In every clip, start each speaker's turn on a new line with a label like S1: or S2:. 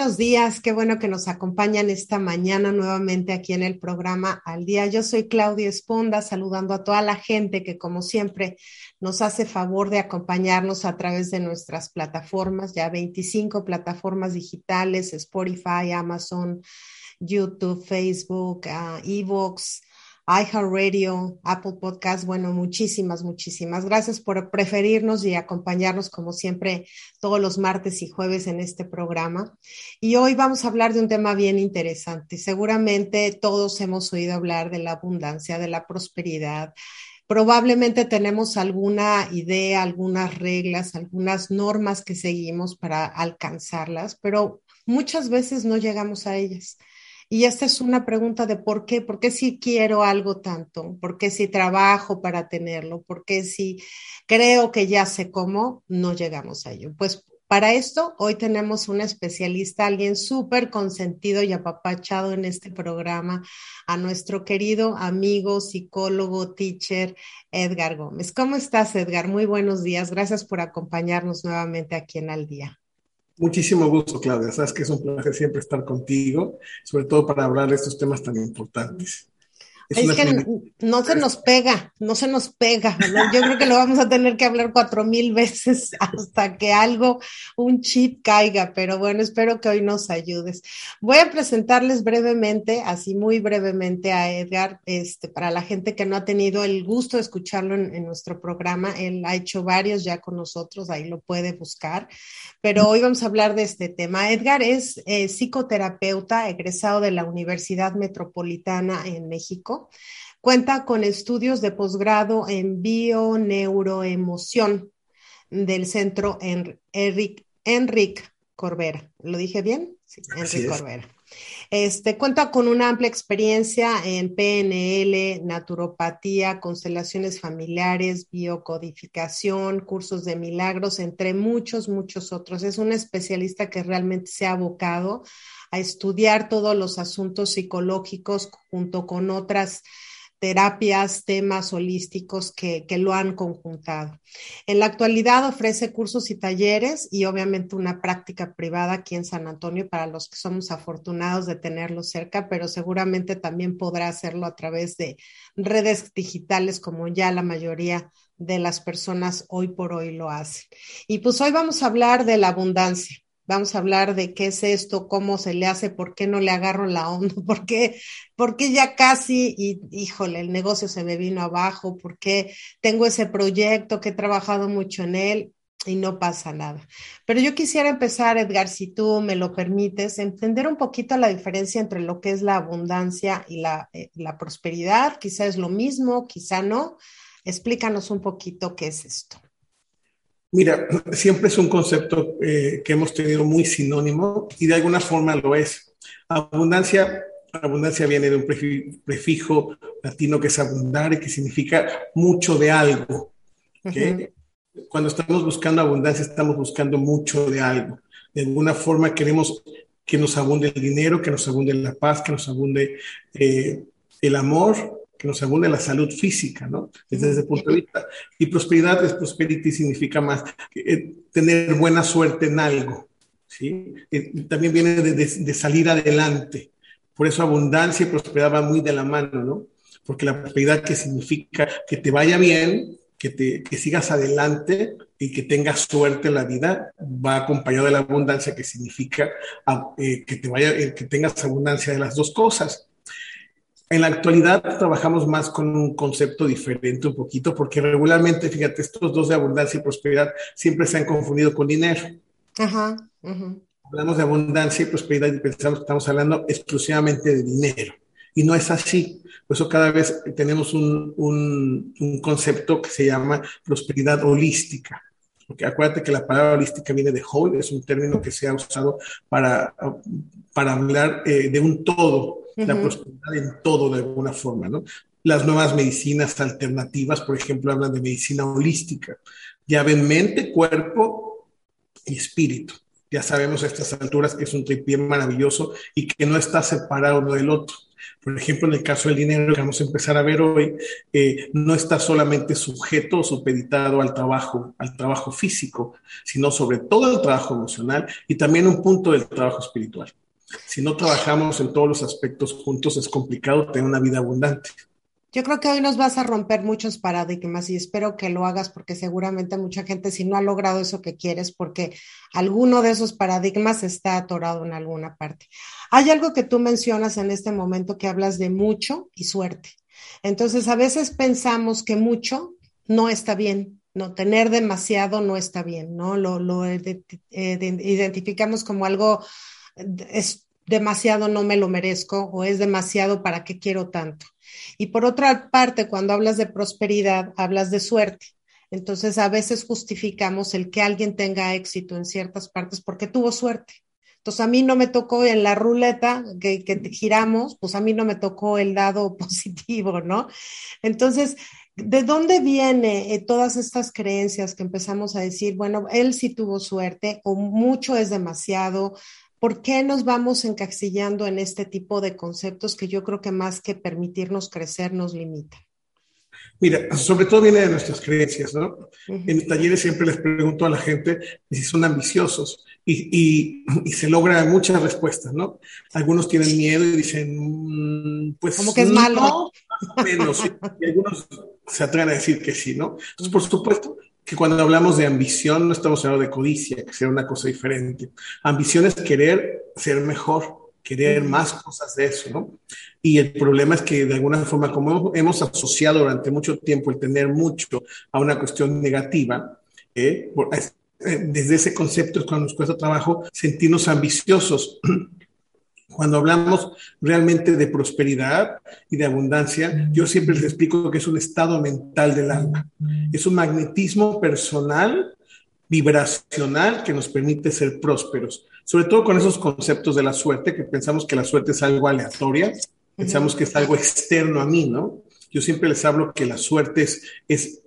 S1: Buenos días. Qué bueno que nos acompañan esta mañana nuevamente aquí en el programa Al Día. Yo soy Claudia Esponda, saludando a toda la gente que como siempre nos hace favor de acompañarnos a través de nuestras plataformas, ya 25 plataformas digitales, Spotify, Amazon, YouTube, Facebook, uh, Evox iHeartRadio, Apple Podcast. Bueno, muchísimas, muchísimas gracias por preferirnos y acompañarnos como siempre todos los martes y jueves en este programa. Y hoy vamos a hablar de un tema bien interesante. Seguramente todos hemos oído hablar de la abundancia, de la prosperidad. Probablemente tenemos alguna idea, algunas reglas, algunas normas que seguimos para alcanzarlas, pero muchas veces no llegamos a ellas. Y esta es una pregunta de por qué, por qué si quiero algo tanto, por qué si trabajo para tenerlo, por qué si creo que ya sé cómo, no llegamos a ello. Pues para esto, hoy tenemos un especialista, alguien súper consentido y apapachado en este programa, a nuestro querido amigo, psicólogo, teacher, Edgar Gómez. ¿Cómo estás, Edgar? Muy buenos días. Gracias por acompañarnos nuevamente aquí en Al Día.
S2: Muchísimo gusto, Claudia. Sabes que es un placer siempre estar contigo, sobre todo para hablar de estos temas tan importantes.
S1: Es, que no se nos pega, no se nos pega. Yo creo que lo vamos a tener que hablar cuatro mil veces hasta que algo, un chip caiga, pero bueno, espero que hoy nos ayudes. Voy a presentarles brevemente, así muy brevemente a Edgar, este, para la gente que no ha tenido el gusto de escucharlo en, nuestro programa. Él ha hecho varios ya con nosotros, ahí lo puede buscar, pero hoy vamos a hablar de este tema. Edgar es eh, psicoterapeuta egresado de la Universidad Metropolitana en México. Cuenta con estudios de posgrado en bioneuroemoción del centro Enric, Enric Corbera. ¿Lo dije bien? Sí, Enric Corbera. Este, cuenta con una amplia experiencia en PNL, naturopatía, constelaciones familiares, biocodificación, cursos de milagros, entre muchos, muchos otros. Es un especialista que realmente se ha abocado a estudiar todos los asuntos psicológicos junto con otras terapias, temas holísticos que, que, lo han conjuntado. En la actualidad ofrece cursos y talleres y obviamente una práctica privada aquí en San Antonio para los que somos afortunados de tenerlo cerca, pero seguramente también podrá hacerlo a través de redes digitales como ya la mayoría de las personas hoy por hoy lo hacen. Y pues hoy vamos a hablar de la abundancia. Vamos a hablar de qué es esto, cómo se le hace, por qué no le agarro la onda, por qué, ya casi, y híjole, el negocio se me vino abajo, por qué tengo ese proyecto que he trabajado mucho en él y no pasa nada. Pero yo quisiera empezar, Edgar, si tú me lo permites, entender un poquito la diferencia entre lo que es la abundancia y la, eh, la prosperidad. Quizá es lo mismo, quizá no. Explícanos un poquito qué es esto.
S2: Mira, siempre es un concepto eh, que hemos tenido muy sinónimo y de alguna forma lo es. Abundancia, abundancia viene de un prefijo latino que es abundar y que significa mucho de algo. Cuando estamos buscando abundancia, estamos buscando mucho de algo. De alguna forma queremos que nos abunde el dinero, que nos abunde la paz, que nos abunde eh, el amor, que nos abunde la salud física, ¿no? Desde ese punto de vista. Y prosperidad es prosperity, significa más eh, tener buena suerte en algo, ¿sí? Eh, también viene de, salir adelante. Por eso abundancia y prosperidad van muy de la mano, ¿no? Porque la prosperidad que significa que te vaya bien, que, te, que sigas adelante y que tengas suerte en la vida, va acompañado de la abundancia que significa ah, eh, que, te vaya, que tengas abundancia de las dos cosas. En la actualidad trabajamos más con un concepto diferente un poquito, porque regularmente, fíjate, estos dos de abundancia y prosperidad siempre se han confundido con dinero. Ajá, Hablamos de abundancia y prosperidad y pensamos que estamos hablando exclusivamente de dinero. Y no es así. Por eso cada vez tenemos un, un, un concepto que se llama prosperidad holística. Porque acuérdate que la palabra holística viene de whole, es un término que se ha usado para, para hablar eh, de un todo, la prosperidad en todo de alguna forma, ¿no? Las nuevas medicinas alternativas, por ejemplo, hablan de medicina holística. Ya ven mente, cuerpo y espíritu. Ya sabemos a estas alturas que es un tripié maravilloso y que no está separado uno del otro. Por ejemplo, en el caso del dinero que vamos a empezar a ver hoy, eh, no está solamente sujeto o supeditado al trabajo, al trabajo físico, sino sobre todo al trabajo emocional y también un punto del trabajo espiritual. Si no trabajamos en todos los aspectos juntos, es complicado tener una vida abundante.
S1: Yo creo que hoy nos vas a romper muchos paradigmas y espero que lo hagas porque seguramente mucha gente si no ha logrado eso que quieres porque alguno de esos paradigmas está atorado en alguna parte. Hay algo que tú mencionas en este momento que hablas de mucho y suerte. Entonces a veces pensamos que mucho no está bien, no tener demasiado no está bien, ¿no? Lo, lo identificamos como algo es demasiado no me lo merezco o es demasiado para qué quiero tanto. Y por otra parte, cuando hablas de prosperidad, hablas de suerte. Entonces, a veces justificamos el que alguien tenga éxito en ciertas partes porque tuvo suerte. Entonces, a mí no me tocó en la ruleta que, que giramos, pues a mí no me tocó el dado positivo, ¿no? Entonces, ¿de dónde viene eh, todas estas creencias que empezamos a decir, bueno, él sí tuvo suerte o mucho es demasiado, ¿Por qué nos vamos encasillando en este tipo de conceptos que yo creo que más que permitirnos crecer nos limita?
S2: Mira, sobre todo viene de nuestras creencias, ¿no? En mis talleres siempre les pregunto a la gente si son ambiciosos y, se logran muchas respuestas, ¿no? Algunos tienen miedo y dicen, mm, pues.
S1: Como que es malo.
S2: Menos, y algunos se atreven a decir que sí, ¿no? Entonces, por supuesto, que cuando hablamos de ambición no estamos hablando de codicia, que sea una cosa diferente. Ambición es querer ser mejor, querer más cosas de eso, ¿no? Y el problema es que de alguna forma, como hemos asociado durante mucho tiempo el tener mucho a una cuestión negativa, ¿eh? Eh, desde ese concepto es cuando nos cuesta trabajo sentirnos ambiciosos. Cuando hablamos realmente de prosperidad y de abundancia, yo siempre les explico que es un estado mental del alma. Es un magnetismo personal, vibracional, que nos permite ser prósperos. Sobre todo con esos conceptos de la suerte, que pensamos que la suerte es algo aleatoria, pensamos que es algo externo a mí, ¿no? Yo siempre les hablo que la suerte es, es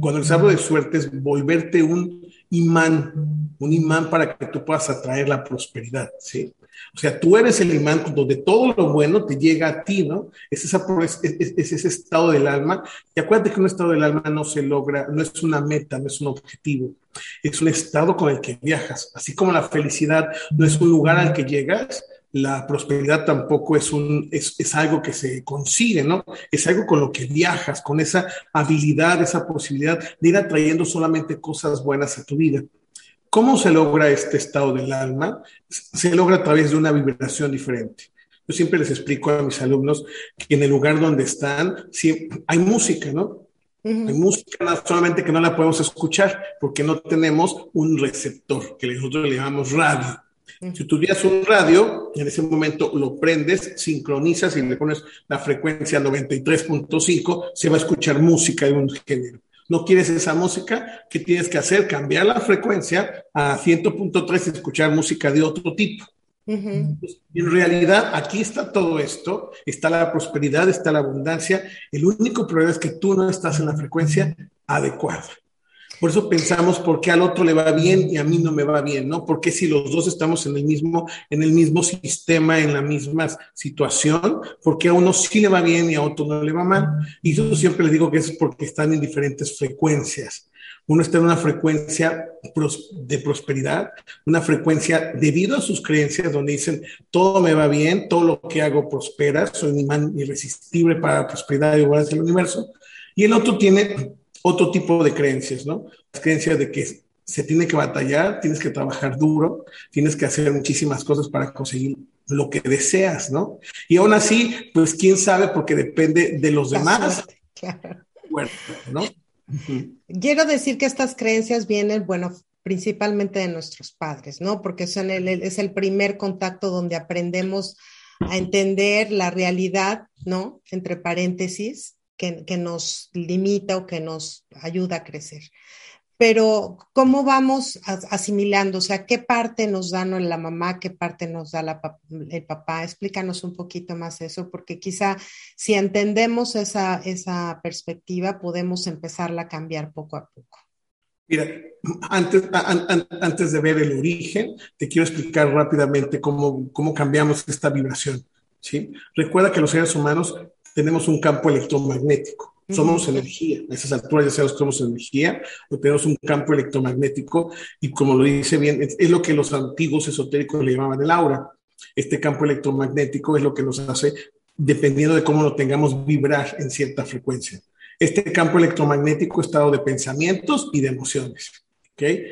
S2: cuando les hablo de suerte, es volverte un imán, un imán para que tú puedas atraer la prosperidad, ¿sí? O sea, tú eres el imán donde todo lo bueno te llega a ti, ¿no? Es, esa, es, ese estado del alma. Y acuérdate que un estado del alma no se logra, no es una meta, no es un objetivo. Es un estado con el que viajas. Así como la felicidad no es un lugar al que llegas, la prosperidad tampoco es, un, es, es, algo que se consigue, ¿no? Es algo con lo que viajas, con esa habilidad, esa posibilidad de ir atrayendo solamente cosas buenas a tu vida. ¿Cómo se logra este estado del alma? Se logra a través de una vibración diferente. Yo siempre les explico a mis alumnos que en el lugar donde están, sí, hay música, ¿no? Hay música, solamente que no la podemos escuchar porque no tenemos un receptor, que nosotros le llamamos radio. Si tuvieras un radio, en ese momento lo prendes, sincronizas y le pones la frecuencia 93.5, se va a escuchar música de un género no quieres esa música, ¿qué tienes que hacer? Cambiar la frecuencia a 100.3 y escuchar música de otro tipo. en realidad, aquí está todo esto, está la prosperidad, está la abundancia. El único problema es que tú no estás en la frecuencia adecuada. Por eso pensamos por qué al otro le va bien y a mí no me va bien, ¿no? Porque si los dos estamos en el mismo, en el mismo sistema, en la misma situación, porque a uno sí le va bien y a otro no le va mal. Y yo siempre les digo que es porque están en diferentes frecuencias. Uno está en una frecuencia de prosperidad, una frecuencia debido a sus creencias donde dicen todo me va bien, todo lo que hago prospera, soy un imán irresistible para la prosperidad y igualdad del universo. Y el otro tiene otro tipo de creencias, ¿no? Las creencias de que se tiene que batallar, tienes que trabajar duro, tienes que hacer muchísimas cosas para conseguir lo que deseas, ¿no? Y aún así, pues quién sabe, porque depende de los demás. Bueno, ¿no?
S1: Quiero decir que estas creencias vienen, bueno, principalmente de nuestros padres, ¿no? Porque son el, es el primer contacto donde aprendemos a entender la realidad, ¿no? Entre paréntesis, que, nos limita o que nos ayuda a crecer. Pero, ¿cómo vamos asimilando? O sea, ¿qué parte nos da la mamá, qué parte nos da el papá? Explícanos un poquito más eso, porque quizá si entendemos esa, esa perspectiva, podemos empezarla a cambiar poco a poco.
S2: Mira, antes, antes de ver el origen, te quiero explicar rápidamente cómo, cómo cambiamos esta vibración. ¿sí? Recuerda que los seres humanos tenemos un campo electromagnético. Somos energía. A esas alturas ya sabemos que somos energía, o tenemos un campo electromagnético y como lo dice bien, es, lo que los antiguos esotéricos le llamaban el aura. Este campo electromagnético es lo que nos hace, dependiendo de cómo lo tengamos, vibrar en cierta frecuencia. Este campo electromagnético es dado de pensamientos y de emociones. ¿okay?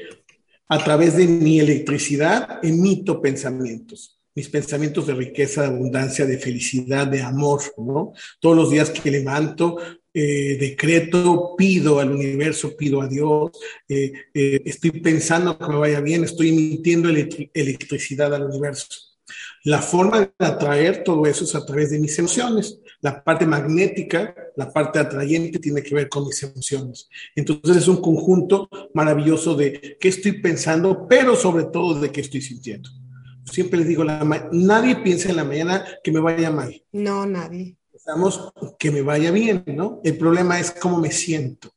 S2: A través de mi electricidad emito pensamientos mis pensamientos de riqueza, de abundancia, de felicidad, de amor, ¿no? Todos los días que levanto, eh, decreto, pido al universo, pido a Dios, eh, eh, estoy pensando que me vaya bien, estoy emitiendo electricidad al universo. La forma de atraer todo eso es a través de mis emociones. La parte magnética, la parte atrayente tiene que ver con mis emociones. Entonces es un conjunto maravilloso de qué estoy pensando, pero sobre todo de qué estoy sintiendo siempre les digo, nadie piensa en la mañana que me vaya mal.
S1: No, nadie.
S2: Pensamos que me vaya bien, ¿no? El problema es cómo me siento.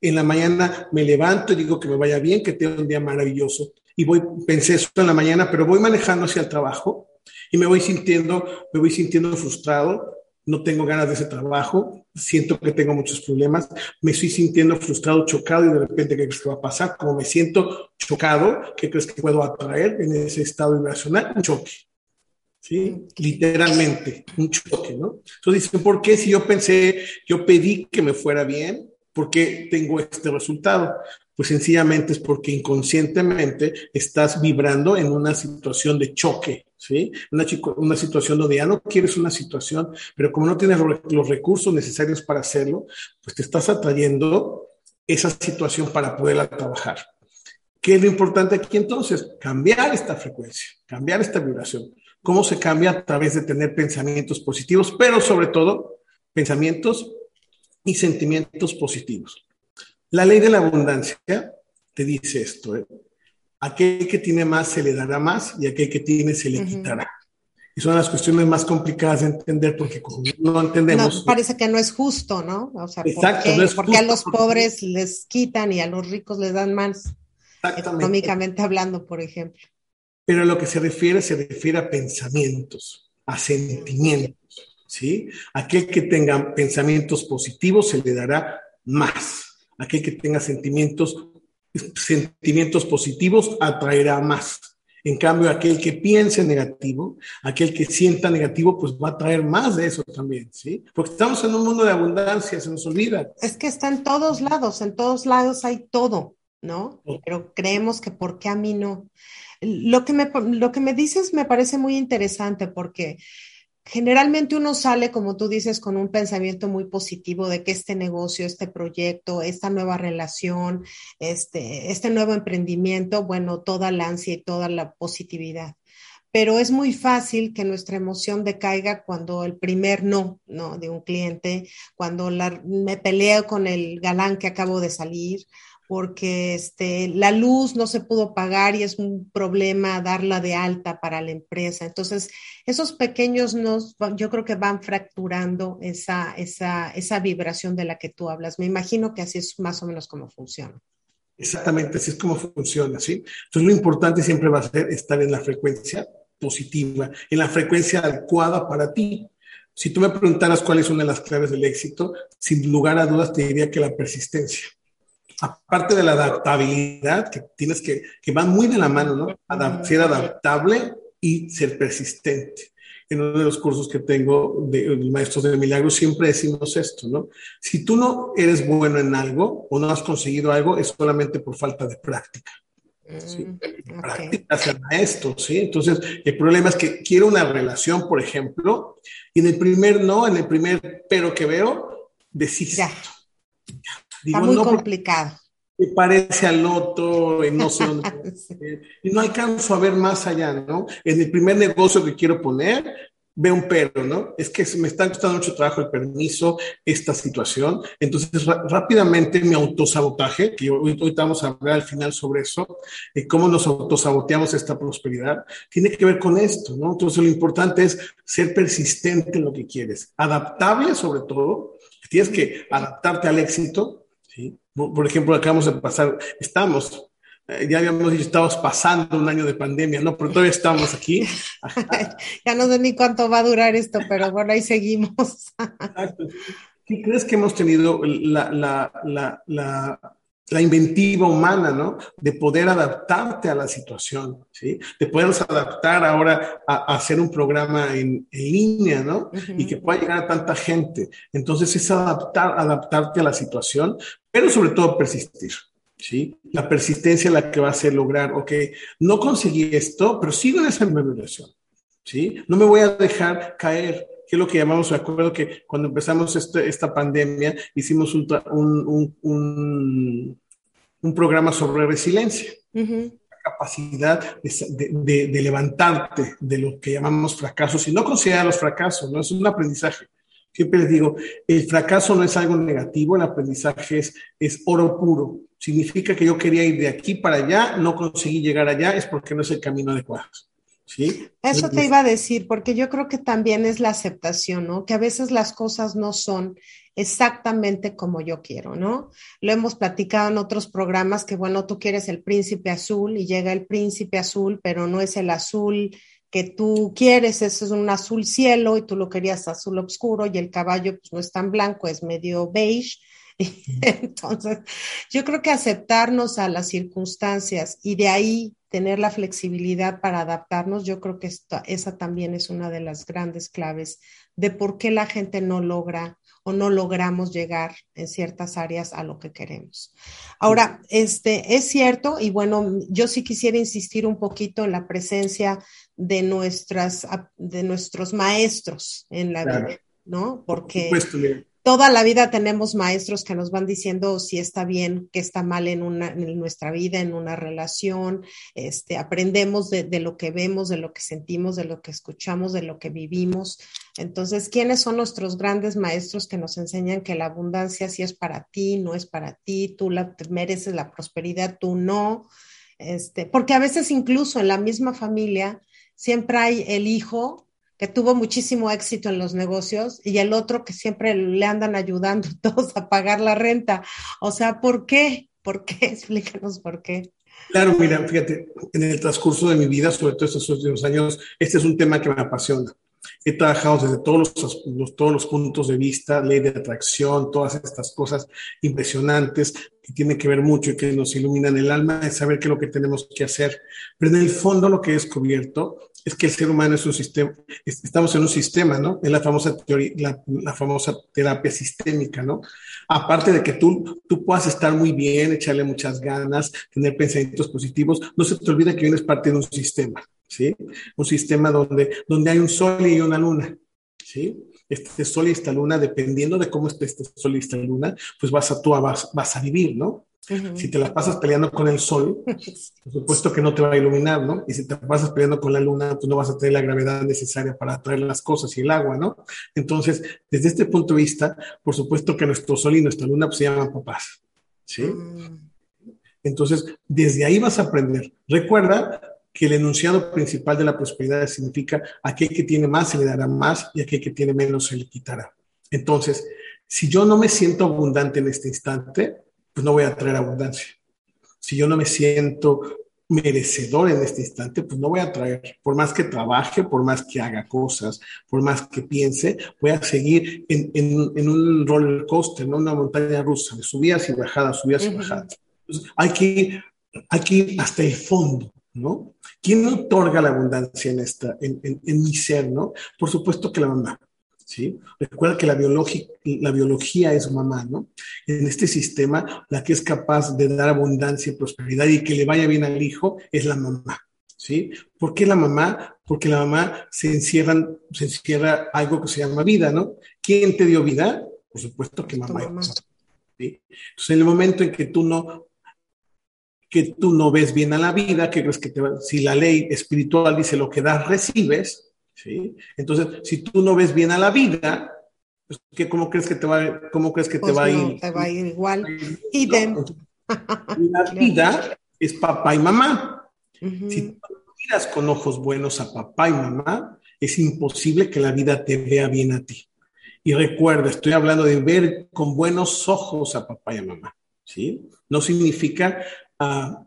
S2: En la mañana me levanto y digo que me vaya bien, que tenga un día maravilloso. Y voy, pensé eso en la mañana, pero voy manejando hacia el trabajo y me voy sintiendo, me voy sintiendo frustrado, no tengo ganas de ese trabajo, siento que tengo muchos problemas, me estoy sintiendo frustrado, chocado y de repente, ¿qué crees que va a pasar? Como me siento chocado, ¿qué crees que puedo atraer en ese estado vibracional? Un choque. ¿Sí? Literalmente, un choque, ¿no? Entonces dicen, ¿por qué si yo pensé, yo pedí que me fuera bien, ¿por qué tengo este resultado? Pues sencillamente es porque inconscientemente estás vibrando en una situación de choque, ¿sí? Una, una situación donde ya no quieres una situación, pero como no tienes los recursos necesarios para hacerlo, pues te estás atrayendo esa situación para poderla trabajar. ¿Qué es lo importante aquí entonces? Cambiar esta frecuencia, cambiar esta vibración. ¿Cómo se cambia? A través de tener pensamientos positivos, pero sobre todo pensamientos y sentimientos positivos. La ley de la abundancia te dice esto, ¿eh? Aquel que tiene más se le dará más y aquel que tiene se le quitará. Y son las cuestiones más complicadas de entender porque como no entendemos...
S1: No, parece que no es justo, ¿no? O sea, Exacto, ¿por qué, no es porque a los pobres les quitan y a los ricos les dan más? Económicamente hablando, por ejemplo.
S2: Pero a lo que se refiere, se refiere a pensamientos, a sentimientos, ¿sí? Aquel que tenga pensamientos positivos se le dará más aquel que tenga sentimientos, sentimientos positivos atraerá más. En cambio, aquel que piense negativo, aquel que sienta negativo, pues va a traer más de eso también, ¿sí? Porque estamos en un mundo de abundancia, se nos olvida.
S1: Es que está en todos lados, en todos lados hay todo, ¿no? Pero creemos que por qué a mí no. Lo que me, lo que me dices me parece muy interesante porque Generalmente uno sale, como tú dices, con un pensamiento muy positivo de que este negocio, este proyecto, esta nueva relación, este, este nuevo emprendimiento, bueno, toda la ansia y toda la positividad. Pero es muy fácil que nuestra emoción decaiga cuando el primer no, ¿no? De un cliente, cuando me peleo con el galán que acabo de salir, porque este, la luz no se pudo pagar y es un problema darla de alta para la empresa. Entonces, esos pequeños nos, yo creo que van fracturando esa, vibración de la que tú hablas. Me imagino que así es más o menos como funciona.
S2: Exactamente, así es como funciona, ¿sí? Entonces, lo importante siempre va a ser estar en la frecuencia positiva, en la frecuencia adecuada para ti. Si tú me preguntaras cuál es una de las claves del éxito, sin lugar a dudas te diría que la persistencia aparte de la adaptabilidad, que tienes que, que va muy de la mano, ¿no? ser adaptable y ser persistente. En uno de los cursos que tengo de, Maestros de Milagros siempre decimos esto, ¿no? Si tú no eres bueno en algo o no has conseguido algo, es solamente por falta de práctica. ¿sí? Mm, práctica ser maestro, ¿sí? Entonces, el problema es que quiero una relación, por ejemplo, y en el primer no, en el primer pero que veo, desisto.
S1: Está muy complicado.
S2: Me parece al otro, no sé dónde. Y no alcanzo a ver más allá, ¿no? En el primer negocio que quiero poner, veo un pero, ¿no? Es que me está costando mucho trabajo el permiso, esta situación. Entonces, rápidamente mi autosabotaje, que hoy, hoy vamos a hablar al final sobre eso, de cómo nos autosaboteamos esta prosperidad, tiene que ver con esto, ¿no? Entonces, lo importante es ser persistente en lo que quieres, adaptable sobre todo. Tienes que adaptarte al éxito, por ejemplo, acabamos de pasar, estamos eh, ya habíamos dicho, estamos pasando un año de pandemia, ¿no? Pero todavía estamos aquí.
S1: ya no sé ni cuánto va a durar esto, pero bueno, ahí seguimos.
S2: ¿Qué crees que hemos tenido la, la, la, la, inventiva humana, ¿no? De poder adaptarte a la situación, ¿sí? De podernos adaptar ahora a, hacer un programa en, línea, ¿no? Y que pueda llegar a tanta gente. Entonces es adaptar, adaptarte a la situación, pero sobre todo persistir. ¿sí? La persistencia es la que va a hacer lograr, ok, no conseguí esto, pero sigo en esa vibración, ¿sí? No me voy a dejar caer, que es lo que llamamos, me acuerdo que cuando empezamos este, esta pandemia hicimos un, un, un, programa sobre resiliencia. La capacidad de, de, levantarte de lo que llamamos fracasos y no considerar los fracasos, ¿no? Es un aprendizaje. Siempre les digo, el fracaso no es algo negativo, el aprendizaje es, es oro puro significa que yo quería ir de aquí para allá, no conseguí llegar allá, es porque no es el camino adecuado. ¿Sí?
S1: Eso te iba a decir, porque yo creo que también es la aceptación, ¿no? Que a veces las cosas no son exactamente como yo quiero, ¿no? Lo hemos platicado en otros programas que, bueno, tú quieres el príncipe azul y llega el príncipe azul, pero no es el azul que tú quieres, ese es un azul cielo y tú lo querías azul oscuro y el caballo pues no es tan blanco, es medio beige Entonces, yo creo que aceptarnos a las circunstancias y de ahí tener la flexibilidad para adaptarnos, yo creo que esa también es una de las grandes claves de por qué la gente no logra o no logramos llegar en ciertas áreas a lo que queremos. Ahora, este es cierto y bueno, yo sí quisiera insistir un poquito en la presencia de nuestras de nuestros maestros en la vida, ¿no? Porque toda la vida tenemos maestros que nos van diciendo si está bien, qué está mal en, nuestra vida, en una relación. Este, aprendemos de, de, lo que vemos, de lo que sentimos, de lo que escuchamos, de lo que vivimos. Entonces, ¿quiénes son nuestros grandes maestros que nos enseñan que la abundancia sí es para ti, no es para ti, tú la, mereces la prosperidad, tú no? Este, porque a veces incluso en la misma familia siempre hay el hijo que tuvo muchísimo éxito en los negocios y el otro que siempre le andan ayudando todos a pagar la renta. O sea, ¿por qué? ¿Por qué? Explícanos por qué.
S2: Claro, mira, fíjate, en el transcurso de mi vida, sobre todo estos últimos años, este es un tema que me apasiona. He trabajado desde todos los, todos los puntos de vista, ley de atracción, todas estas cosas impresionantes que tienen que ver mucho y que nos iluminan el alma, es saber qué es lo que tenemos que hacer. Pero en el fondo lo que he descubierto es que el ser humano es un sistema, estamos en un sistema, ¿no? Es la famosa teoría, la, famosa terapia sistémica, ¿no? Aparte de que tú, tú puedas estar muy bien, echarle muchas ganas, tener pensamientos positivos, no se te olvide que eres parte de un sistema, ¿sí? Un sistema donde, donde hay un sol y una luna, ¿sí? Este sol y esta luna, dependiendo de cómo esté este sol y esta luna, pues vas a, tú vas, vas a vivir, ¿no? Si te la pasas peleando con el sol, por supuesto que no te va a iluminar, ¿no? Y si te pasas peleando con la luna, pues no vas a tener la gravedad necesaria para atraer las cosas y el agua, ¿no? Entonces, desde este punto de vista, por supuesto que nuestro sol y nuestra luna pues, se llaman papás, ¿sí? Mm. Entonces, desde ahí vas a aprender. Recuerda que el enunciado principal de la prosperidad significa aquel que tiene más se le dará más y aquel que tiene menos se le quitará. Entonces, si yo no me siento abundante en este instante, pues no voy a traer abundancia. Si yo no me siento merecedor en este instante, pues no voy a traer, por más que trabaje, por más que haga cosas, por más que piense, voy a seguir en, en, un roller coaster, ¿no? una montaña rusa, de subidas y bajadas, subidas y bajadas. hay que, ir, hay que ir hasta el fondo, ¿no? ¿Quién otorga la abundancia en, esta, en, en mi ser, ¿no? Por supuesto que la mamá. ¿sí? Recuerda que la, la biología es mamá, ¿no? En este sistema, la que es capaz de dar abundancia y prosperidad y que le vaya bien al hijo es la mamá, ¿sí? ¿Por qué la mamá? Porque la mamá se, encierran, se encierra algo que se llama vida, ¿no? ¿Quién te dio vida? Por supuesto que mamá. ¿sí? Entonces, en el momento en que tú no que tú no ves bien a la vida, que crees que te si la ley espiritual dice lo que das, recibes, ¿sí? Entonces, si tú no ves bien a la vida, pues, ¿qué, ¿cómo crees que te va, cómo crees que te pues va a ir?
S1: Te va a ir igual. Y
S2: La vida es papá y mamá. Si tú miras con ojos buenos a papá y mamá, es imposible que la vida te vea bien a ti. Y recuerda, estoy hablando de ver con buenos ojos a papá y a mamá, ¿sí? No significa uh,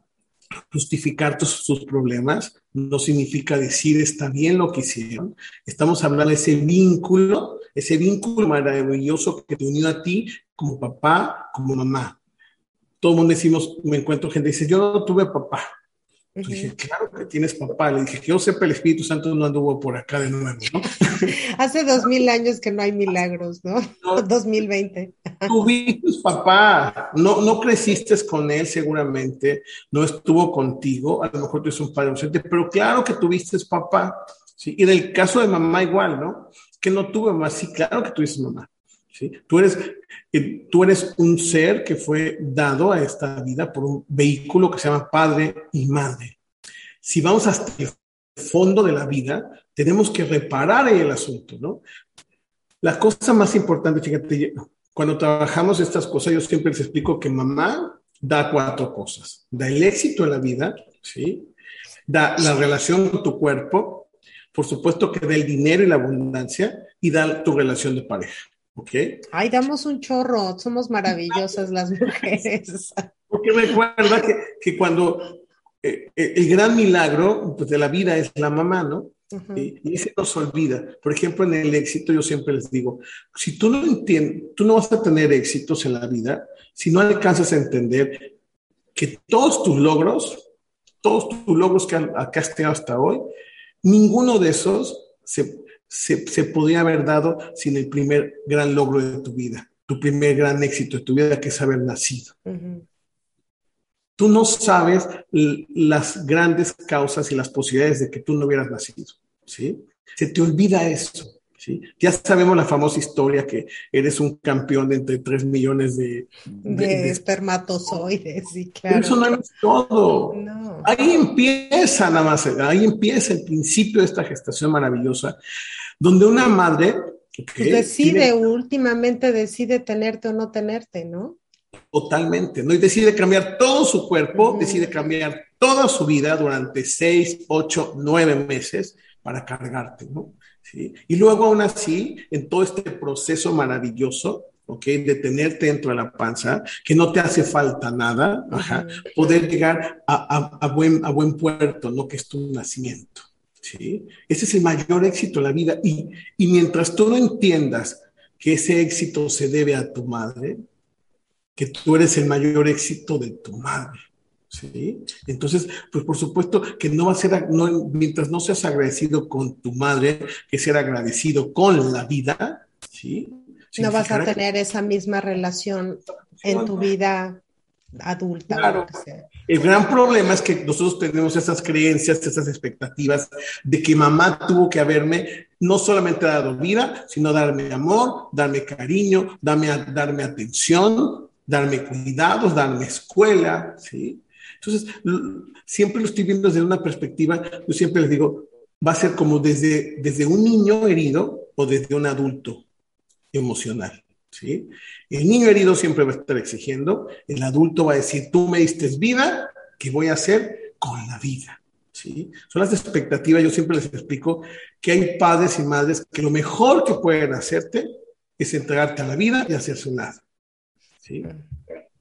S2: justificar sus problemas, no significa decir está bien lo que hicieron. Estamos hablando de ese vínculo, ese vínculo maravilloso que te unió a ti como papá, como mamá. Todo el mundo decimos, me encuentro gente dice, yo no tuve papá, dije, claro que tienes papá. Le dije, que yo sepa, el Espíritu Santo no anduvo por acá de nuevo, ¿no?
S1: Hace dos mil años que no hay milagros, ¿no? no 2020.
S2: Tuviste papá, no, no creciste con él seguramente, no estuvo contigo, a lo mejor tú eres un padre ausente, pero claro que tuviste papá. ¿sí? Y en el caso de mamá igual, ¿no? Que no tuve mamá, sí, claro que tuviste mamá. Tú, eres, eh, tú eres un ser que fue dado a esta vida por un vehículo que se llama padre y madre. Si vamos hasta el fondo de la vida, tenemos que reparar el asunto, ¿no? La cosa más importante, fíjate, cuando trabajamos estas cosas, yo siempre les explico que mamá da cuatro cosas. Da el éxito en la vida, ¿sí? Da la relación con tu cuerpo, por supuesto que da el dinero y la abundancia, y da tu relación de pareja. ¿Ok?
S1: Ay, damos un chorro, somos maravillosas las mujeres.
S2: Porque recuerda que, que cuando eh, eh, el gran milagro pues, de la vida es la mamá, ¿no? y, y, se nos olvida. Por ejemplo, en el éxito yo siempre les digo, si tú no entiendes, tú no vas a tener éxitos en la vida si no alcanzas a entender que todos tus logros, todos tus logros que acá has tenido hasta hoy, ninguno de esos se se, se podría haber dado sin el primer gran logro de tu vida, tu primer gran éxito de tu vida, que es haber nacido. Tú no sabes las grandes causas y las posibilidades de que tú no hubieras nacido, ¿sí? Se te olvida eso. ¿Sí? Ya sabemos la famosa historia que eres un campeón de entre 3 millones de,
S1: de, espermatozoides, sí, claro.
S2: eso no es todo. Ahí empieza nada más, ahí empieza el principio de esta gestación maravillosa, donde una madre...
S1: Decide, últimamente decide tenerte o no tenerte, ¿no?
S2: Totalmente, ¿no? Y decide cambiar todo su cuerpo, decide cambiar toda su vida durante seis, ocho, nueve meses para cargarte, ¿no? ¿Sí? Y luego aún así, en todo este proceso maravilloso, ¿ok? De tenerte dentro de la panza, que no te hace falta nada, poder llegar a, a, buen, a buen puerto, ¿no? Que es tu nacimiento. ¿sí? Ese es el mayor éxito de la vida. Y, y mientras tú no entiendas que ese éxito se debe a tu madre, que tú eres el mayor éxito de tu madre. ¿Sí? Entonces, pues por supuesto que no va a ser, no, mientras no seas agradecido con tu madre, que ser agradecido con la vida, ¿sí?
S1: No vas a tener esa misma relación en tu vida adulta.
S2: Claro. El gran problema es que nosotros tenemos esas creencias, esas expectativas de que mamá tuvo que haberme no solamente dado vida, sino darme amor, darme cariño, darme, darme atención, darme cuidados, darme escuela, ¿sí? Entonces, siempre lo estoy viendo desde una perspectiva, yo siempre les digo, va a ser como desde, desde un niño herido o desde un adulto emocional. ¿sí? El niño herido siempre va a estar exigiendo, el adulto va a decir, tú me diste vida, ¿qué voy a hacer con la vida? ¿Sí? Son las expectativas, yo siempre les explico que hay padres y madres que lo mejor que pueden hacerte es entregarte a la vida y hacerse un lado. ¿sí?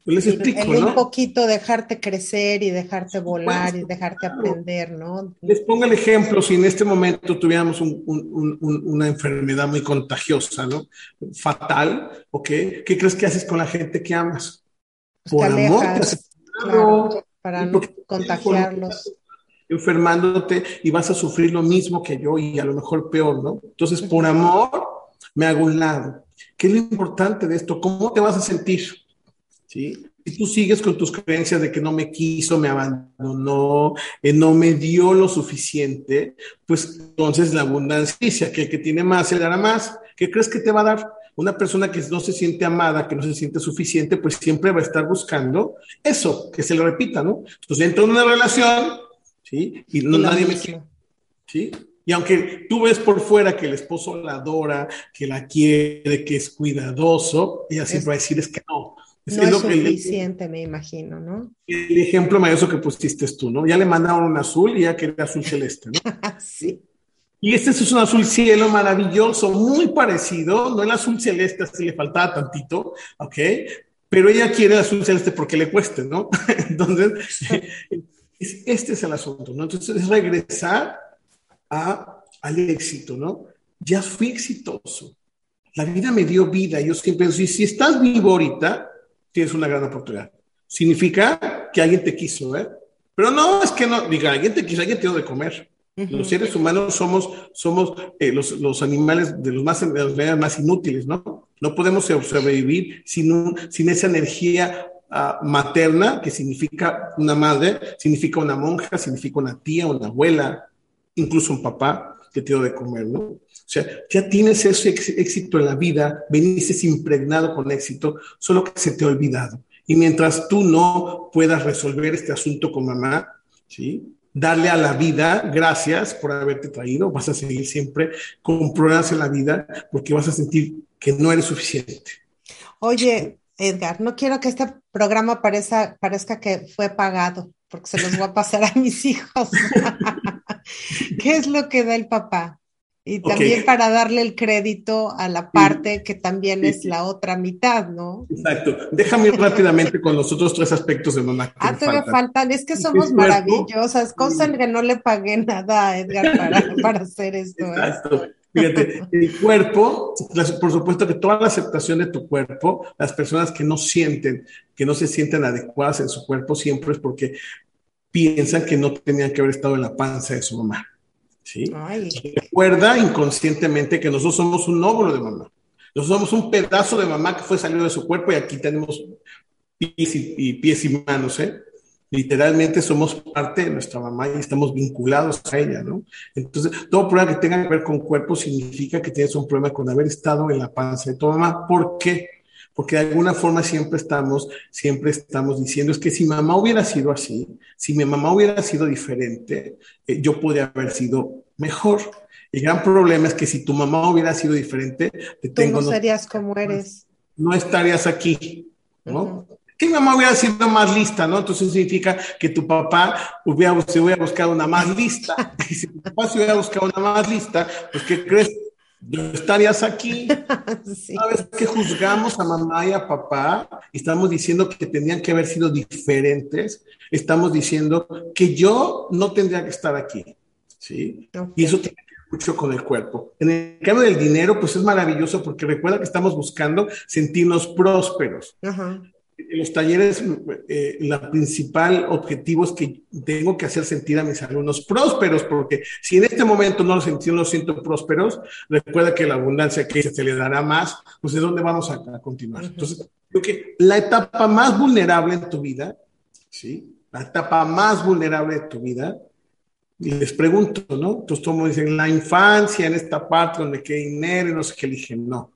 S1: Les explico, ¿no? Un poquito dejarte crecer y dejarte volar y dejarte aprender, ¿no?
S2: Les pongo el ejemplo, si en este momento tuviéramos una enfermedad muy contagiosa, ¿no? Fatal, ¿ok? ¿Qué crees que haces con la gente que amas?
S1: Por amor, claro, para no contagiarlos.
S2: Enfermándote y vas a sufrir lo mismo que yo y a lo mejor peor, ¿no? Entonces, por amor, me hago un lado. ¿Qué es lo importante de esto? ¿Cómo te vas a sentir? ¿Sí? Si tú sigues con tus creencias de que no me quiso, me abandonó, eh, no me dio lo suficiente, pues entonces la abundancia dice que el que tiene más se le dará más. ¿Qué crees que te va a dar? Una persona que no se siente amada, que no se siente suficiente, pues siempre va a estar buscando eso, que se le repita, ¿no? Entonces entra en una relación, ¿sí? Y no, nadie me quiere, ¿sí? Y aunque tú ves por fuera que el esposo la adora, que la quiere, que es cuidadoso, ella siempre va a decir es que no,
S1: no es, suficiente, me imagino, ¿no?
S2: El ejemplo maravilloso que pusiste tú, ¿no? Ya le mandaron un azul y ya quería azul celeste, ¿no?
S1: sí.
S2: Y este es un azul cielo maravilloso, muy parecido, no el azul celeste, así le faltaba tantito, ¿ok? Pero ella quiere el azul celeste porque le cueste, ¿no? Entonces, este es el asunto, ¿no? Entonces es regresar a, al éxito, ¿no? Ya fui exitoso. La vida me dio vida. Yo siempre digo, si estás vivo ahorita, tienes una gran oportunidad. Significa que alguien te quiso, ¿eh? Pero no es que no, diga, alguien te quiso, alguien te dio de comer. Los seres humanos somos, somos eh, los, los, animales de los más, de los más inútiles, ¿no? No podemos sobrevivir sin, sin esa energía uh, materna, que significa una madre, significa una monja, significa una tía, una abuela, incluso un papá que te dio de comer, ¿no? O sea, ya tienes ese éxito en la vida, veniste impregnado con éxito, solo que se te ha olvidado. Y mientras tú no puedas resolver este asunto con mamá, ¿sí? darle a la vida gracias por haberte traído, vas a seguir siempre con en la vida porque vas a sentir que no eres suficiente.
S1: Oye, Edgar, no quiero que este programa parezca, parezca que fue pagado, porque se los voy a pasar a mis hijos. ¿Qué es lo que da el papá? Y también para darle el crédito a la parte que también es la otra mitad, ¿no?
S2: Exacto. Déjame ir rápidamente con los otros tres aspectos de mamá.
S1: ah, todavía faltan. faltan. Es que somos maravillosas. Cosa en que no le pagué nada a Edgar para, para hacer esto. ¿eh? Exacto.
S2: Fíjate, el cuerpo, por supuesto que toda la aceptación de tu cuerpo, las personas que no sienten, que no se sienten adecuadas en su cuerpo, siempre es porque piensan que no tenían que haber estado en la panza de su mamá. ¿Sí? Recuerda inconscientemente que nosotros somos un óvulo de mamá. Nosotros somos un pedazo de mamá que fue salido de su cuerpo y aquí tenemos pies y, pies y manos, ¿eh? Literalmente somos parte de nuestra mamá y estamos vinculados a ella, ¿no? Entonces, todo problema que tenga que ver con cuerpo significa que tienes un problema con haber estado en la panza de tu mamá. ¿Por qué? Porque de alguna forma siempre estamos, siempre estamos diciendo, es que si mamá hubiera sido así, si mi mamá hubiera sido diferente, eh, yo podría haber sido mejor. El gran problema es que si tu mamá hubiera sido diferente,
S1: te Tú tengo, no serías como eres.
S2: No estarías aquí, ¿no? Que mi mamá hubiera sido más lista, ¿no? Entonces significa que tu papá hubiera, se hubiera buscado una más lista. Y si tu papá se hubiera buscado una más lista, pues ¿qué crees? Estarías aquí. Sabes que juzgamos a mamá y a papá estamos diciendo que tenían que haber sido diferentes. Estamos diciendo que yo no tendría que estar aquí. ¿sí? Y eso tiene que ver mucho con el cuerpo. En el caso del dinero, pues es maravilloso porque recuerda que estamos buscando sentirnos prósperos. En los talleres, eh, el principal objetivo es que tengo que hacer sentir a mis alumnos prósperos, porque si en este momento no los siento, no siento prósperos, recuerda que la abundancia que se le dará más, pues de dónde vamos a, continuar. Entonces, creo que la etapa más vulnerable en tu vida, ¿sí? La etapa más vulnerable de tu vida, y les pregunto, ¿no? Entonces, como dicen, la infancia, en esta parte donde queda dinero y no sé qué, eligen, no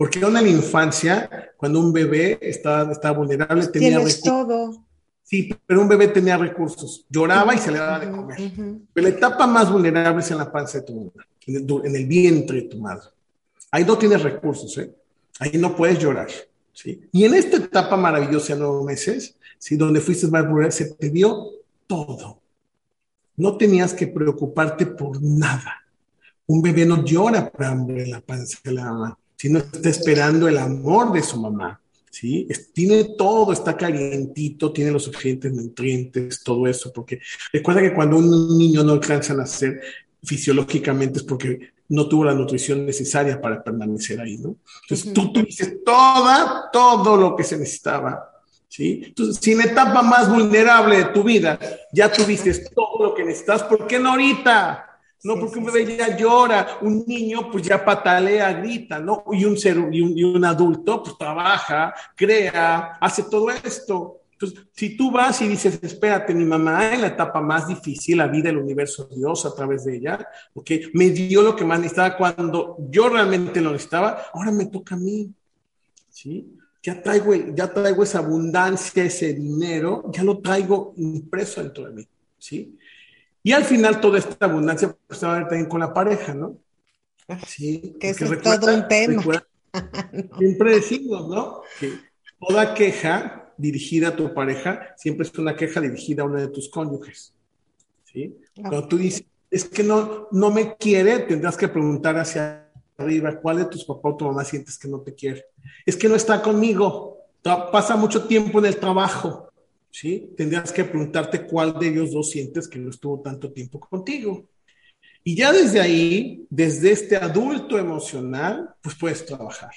S2: porque en la infancia, cuando un bebé estaba, estaba vulnerable, tenía
S1: recursos. todo.
S2: Sí, pero un bebé tenía recursos. Lloraba y se le daba de comer. Pero la etapa más vulnerable es en la panza de tu madre, en el, vientre de tu madre. Ahí no tienes recursos, ¿eh? Ahí no puedes llorar. ¿sí? Y en esta etapa maravillosa de nueve meses, ¿sí? donde fuiste más vulnerable, se te dio todo. No tenías que preocuparte por nada. Un bebé no llora por hambre en la panza de la mamá sino está esperando el amor de su mamá. ¿sí? tiene todo, está calientito, tiene los suficientes nutrientes, todo eso, porque recuerda que cuando un niño no alcanza a nacer fisiológicamente es porque no tuvo la nutrición necesaria para permanecer ahí, ¿no? Entonces tú tuviste toda, todo lo que se necesitaba, ¿sí? Entonces, si en etapa más vulnerable de tu vida ya tuviste todo lo que necesitas, ¿por qué no ahorita? No, porque un bebé ya llora, un niño pues ya patalea, grita, ¿no? Y un ser, y un, y un adulto pues trabaja, crea, hace todo esto. Entonces, si tú vas y dices, espérate, mi mamá en la etapa más difícil, la vida, el universo, Dios a través de ella, ok, me dio lo que más necesitaba cuando yo realmente lo necesitaba, ahora me toca a mí, ¿sí? Ya traigo, ya traigo esa abundancia, ese dinero, ya lo traigo impreso dentro de mí, ¿sí? Y al final toda esta abundancia pues, va a ver también con la pareja, ¿no?
S1: Sí, que es todo un tema.
S2: Siempre decimos, ¿no? Que toda queja dirigida a tu pareja siempre es una queja dirigida a uno de tus cónyuges. ¿Sí? Cuando tú dices, es que no, no me quiere, tendrás que preguntar hacia arriba, ¿cuál de tus papás o tu mamá sientes que no te quiere? Es que no está conmigo, pasa mucho tiempo en el trabajo, ¿sí? Tendrías que preguntarte cuál de ellos dos sientes que no estuvo tanto tiempo contigo. Y ya desde ahí, desde este adulto emocional, pues puedes trabajar.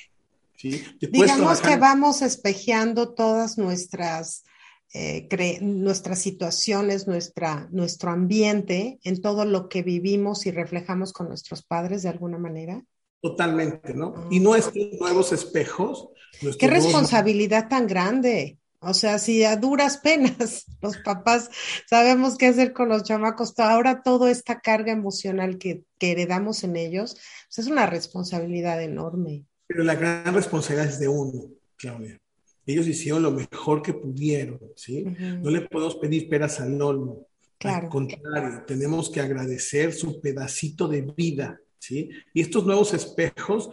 S2: ¿sí?
S1: Digamos que vamos espejeando todas nuestras, eh, nuestras situaciones, nuestra, nuestro ambiente en todo lo que vivimos y reflejamos con nuestros padres de alguna manera.
S2: Totalmente, ¿no? Y ah. nuestros nuevos espejos.
S1: Qué responsabilidad tan grande. O sea, si a duras penas los papás sabemos qué hacer con los chamacos, ahora toda esta carga emocional que, heredamos en ellos, pues es una responsabilidad enorme.
S2: Pero la gran responsabilidad es de uno, Claudia. Ellos hicieron lo mejor que pudieron, ¿sí? No le podemos pedir peras al olmo. Claro. Al contrario, tenemos que agradecer su pedacito de vida, ¿sí? Y estos nuevos espejos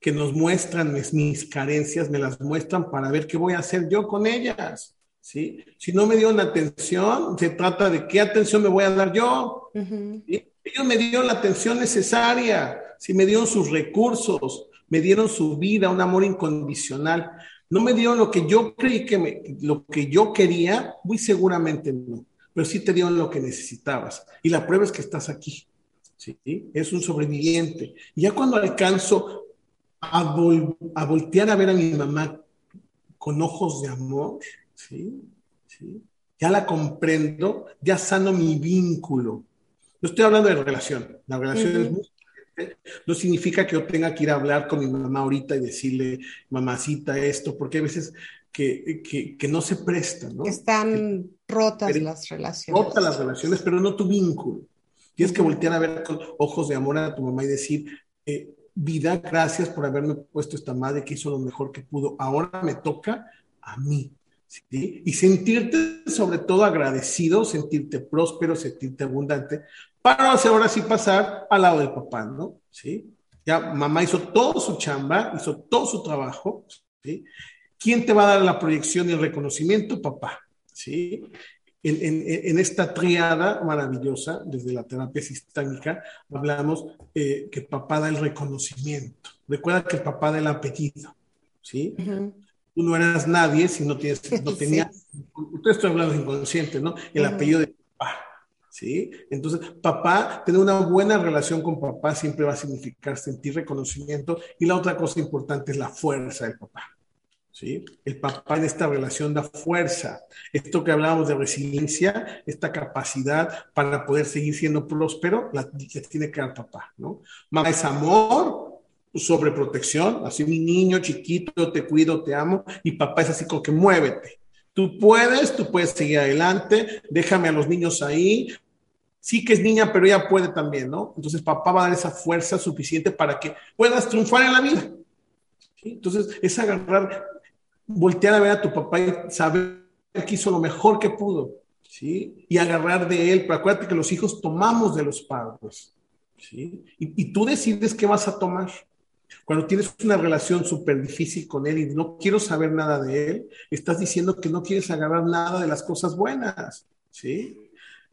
S2: que nos muestran mis, carencias, me las muestran para ver qué voy a hacer yo con ellas. ¿sí? Si no me dieron atención, se trata de qué atención me voy a dar yo. Ellos me dieron la atención necesaria, si me dieron sus recursos, me dieron su vida, un amor incondicional. No me dieron lo que yo creí que me, lo que yo quería, muy seguramente no, pero sí te dieron lo que necesitabas. Y la prueba es que estás aquí. ¿sí? Es un sobreviviente. Y ya cuando alcanzo a, voltear a ver a mi mamá con ojos de amor, ¿sí? ¿sí? Ya la comprendo, ya sano mi vínculo. No estoy hablando de relación, la relación es muy no significa que yo tenga que ir a hablar con mi mamá ahorita y decirle, mamacita, esto, porque hay veces que, que, no se prestan, ¿no?
S1: están rotas las relaciones.
S2: Rotas las relaciones, pero no tu vínculo. Tienes que voltear a ver con ojos de amor a tu mamá y decir, eh, vida, gracias por haberme puesto esta madre que hizo lo mejor que pudo. Ahora me toca a mí. Y sentirte sobre todo agradecido, sentirte próspero, sentirte abundante, para ahora sí pasar al lado del papá, ¿no? ¿Sí? Ya mamá hizo todo su chamba, hizo todo su trabajo. ¿Quién te va a dar la proyección y el reconocimiento? Papá, ¿sí? En, esta triada maravillosa, desde la terapia sistémica, hablamos eh, que papá da el reconocimiento. Recuerda que papá da el apellido, ¿sí? Tú no eras nadie si no, tienes, no tenías, usted está hablando inconsciente, ¿no? El apellido de papá, ¿sí? Entonces, papá, tener una buena relación con papá siempre va a significar sentir reconocimiento y la otra cosa importante es la fuerza del papá. ¿Sí? El papá en esta relación da fuerza. Esto que hablábamos de resiliencia, esta capacidad para poder seguir siendo próspero, la, tiene que dar papá, ¿no? Mamá es amor, sobreprotección, así mi niño chiquito, te cuido, te amo, y papá es así como que muévete. Tú puedes, tú puedes seguir adelante, déjame a los niños ahí, sí que es niña, pero ella puede también, ¿no? Entonces papá va a dar esa fuerza suficiente para que puedas triunfar en la vida. Entonces es agarrar voltear a ver a tu papá y saber que hizo lo mejor que pudo, ¿sí? Y agarrar de él, pero acuérdate que los hijos tomamos de los padres, ¿sí? Y, tú decides qué vas a tomar. Cuando tienes una relación súper difícil con él y no quiero saber nada de él, estás diciendo que no quieres agarrar nada de las cosas buenas, ¿sí?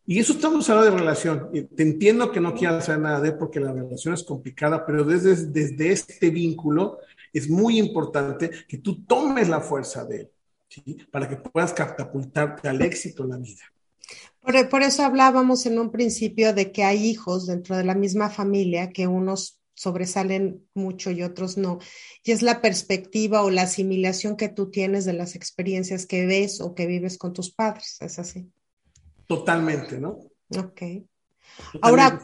S2: Y eso estamos hablando de relación. Te entiendo que no quieras saber nada de él porque la relación es complicada, pero desde, desde este vínculo es muy importante que tú tomes la fuerza de él, ¿sí? para que puedas catapultarte al éxito en la vida.
S1: Por, por, eso hablábamos en un principio de que hay hijos dentro de la misma familia que unos sobresalen mucho y otros no. Y es la perspectiva o la asimilación que tú tienes de las experiencias que ves o que vives con tus padres. ¿Es así?
S2: Totalmente, ¿no?
S1: Ok. Ahora,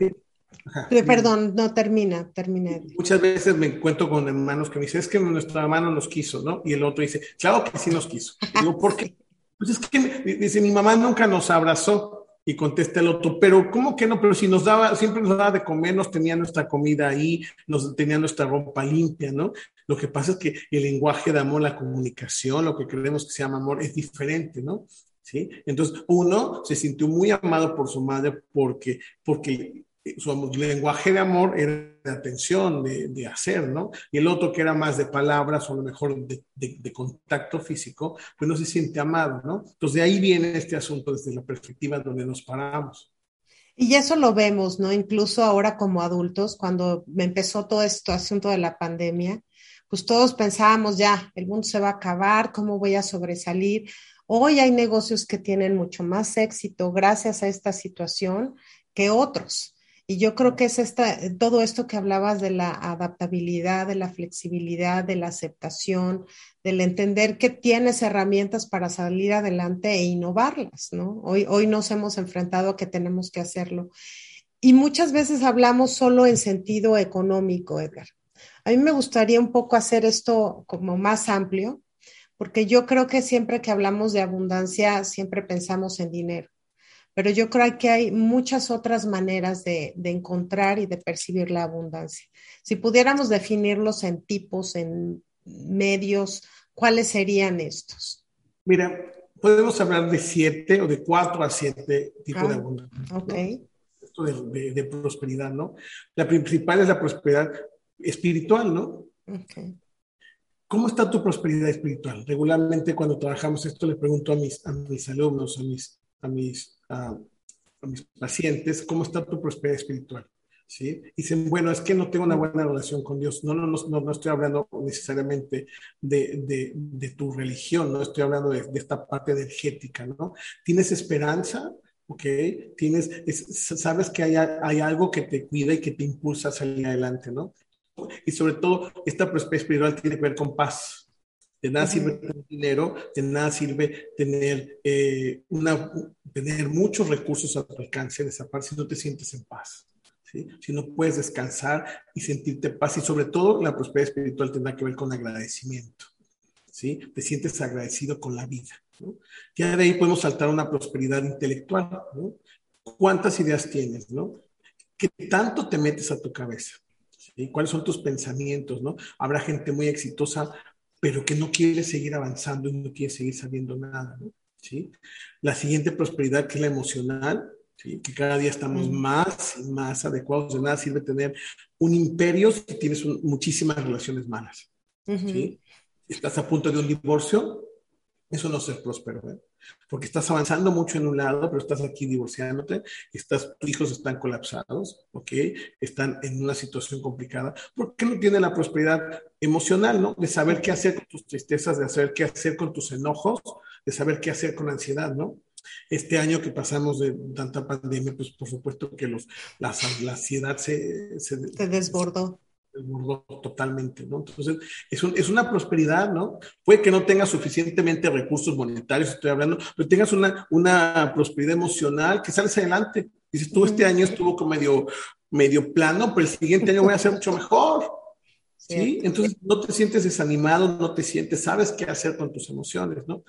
S1: Perdón, no termina, termina.
S2: Muchas veces me encuentro con hermanos que me dicen, es que nuestra mamá no nos quiso, ¿no? Y el otro dice, claro que sí nos quiso. digo, ¿por qué? Pues es que, dice, mi mamá nunca nos abrazó. Y contesta el otro, pero ¿cómo que no? Pero si nos daba, siempre nos daba de comer, nos tenía nuestra comida ahí, nos tenía nuestra ropa limpia, ¿no? Lo que pasa es que el lenguaje de amor, la comunicación, lo que creemos que se llama amor, es diferente, ¿no? ¿Sí? Entonces, uno se sintió muy amado por su madre porque, porque su lenguaje de amor era de atención, de, hacer, ¿no? Y el otro que era más de palabras o a lo mejor de, contacto físico, pues no se siente amado, ¿no? Entonces de ahí viene este asunto desde la perspectiva donde nos paramos.
S1: Y eso lo vemos, ¿no? Incluso ahora como adultos, cuando me empezó todo este asunto de la pandemia, pues todos pensábamos ya, el mundo se va a acabar, ¿cómo voy a sobresalir? Hoy hay negocios que tienen mucho más éxito gracias a esta situación que otros. Y yo creo que es esta, todo esto que hablabas de la adaptabilidad, de la flexibilidad, de la aceptación, del entender que tienes herramientas para salir adelante e innovarlas, ¿no? Hoy, hoy nos hemos enfrentado a que tenemos que hacerlo. Y muchas veces hablamos solo en sentido económico, Edgar. A mí me gustaría un poco hacer esto como más amplio, porque yo creo que siempre que hablamos de abundancia, siempre pensamos en dinero pero yo creo que hay muchas otras maneras de, encontrar y de percibir la abundancia. Si pudiéramos definirlos en tipos, en medios, ¿cuáles serían estos?
S2: Mira, podemos hablar de siete o de cuatro a siete tipos de ah, abundancia.
S1: Ok.
S2: Esto de, prosperidad, ¿no? La principal es la prosperidad espiritual, ¿no?
S1: Ok.
S2: ¿Cómo está tu prosperidad espiritual? Regularmente cuando trabajamos esto le pregunto a mis, a mis alumnos, a mis, a mis a, mis pacientes, ¿cómo está tu prosperidad espiritual? ¿Sí? Dicen, bueno, es que no tengo una buena relación con Dios. No, no, no, no estoy hablando necesariamente de, de, de, tu religión, no estoy hablando de, de, esta parte energética, ¿no? ¿Tienes esperanza? ¿Ok? ¿Tienes, sabes que hay, hay algo que te cuida y que te impulsa a salir adelante, ¿no? Y sobre todo, esta prosperidad espiritual tiene que ver con paz. De nada sirve tener dinero, de nada sirve tener, eh, una, tener muchos recursos a tu alcance de esa parte si no te sientes en paz. ¿sí? Si no puedes descansar y sentirte paz. Y sobre todo la prosperidad espiritual tendrá que ver con agradecimiento. ¿sí? Te sientes agradecido con la vida. ¿no? Ya de ahí podemos saltar a una prosperidad intelectual. ¿no? ¿Cuántas ideas tienes? ¿no? ¿Qué tanto te metes a tu cabeza? ¿sí? ¿Cuáles son tus pensamientos? ¿no? Habrá gente muy exitosa pero que no quiere seguir avanzando y no quiere seguir sabiendo nada, ¿no? ¿Sí? La siguiente prosperidad, que es la emocional, ¿sí? que cada día estamos más y más adecuados. De nada sirve tener un imperio si tienes muchísimas relaciones malas. ¿sí? Estás a punto de un divorcio, eso no es ser próspero, ¿eh? porque estás avanzando mucho en un lado, pero estás aquí divorciándote, estás, tus hijos están colapsados, ¿ok? Están en una situación complicada, porque no tiene la prosperidad emocional, ¿no? De saber qué hacer con tus tristezas, de saber qué hacer con tus enojos, de saber qué hacer con ansiedad, ¿no? Este año que pasamos de tanta pandemia, pues por supuesto que los, la, ansiedad se,
S1: se, se desbordó
S2: totalmente, ¿no? Entonces, es, es, una prosperidad, ¿no? Puede que no tengas suficientemente recursos monetarios, estoy hablando, pero tengas una, una prosperidad emocional, que sales adelante. Dices, tú este año estuvo como medio, medio plano, pero el siguiente año voy a ser mucho mejor. ¿Sí? Entonces, no te sientes desanimado, no te sientes, sabes qué hacer con tus emociones, ¿no?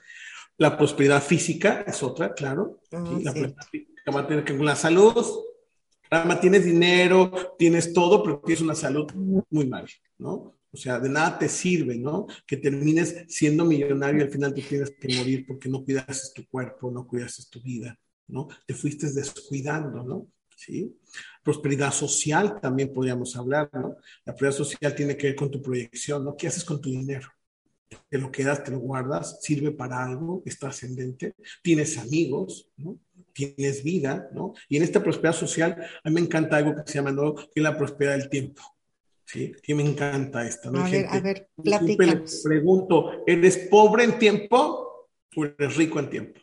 S2: La prosperidad física es otra, claro. La prosperidad física va a tener que ver con la salud, tienes dinero, tienes todo, pero tienes una salud muy mal, ¿no? O sea, de nada te sirve, ¿no? Que termines siendo millonario y al final te tienes que morir porque no cuidaste tu cuerpo, no cuidaste tu vida, ¿no? Te fuiste descuidando, ¿no? ¿Sí? Prosperidad social también podríamos hablar, ¿no? La prosperidad social tiene que ver con tu proyección, ¿no? ¿Qué haces con tu dinero? Te lo quedas, te lo guardas, sirve para algo, es trascendente, tienes amigos, ¿no? tienes vida, ¿no? Y en esta prosperidad social, a mí me encanta algo que se llama, ¿no? Que es la prosperidad del tiempo. ¿Sí? Que me encanta esta, ¿no?
S1: A ver, a ver, platícanos.
S2: pregunto, ¿eres pobre en tiempo o eres rico en tiempo?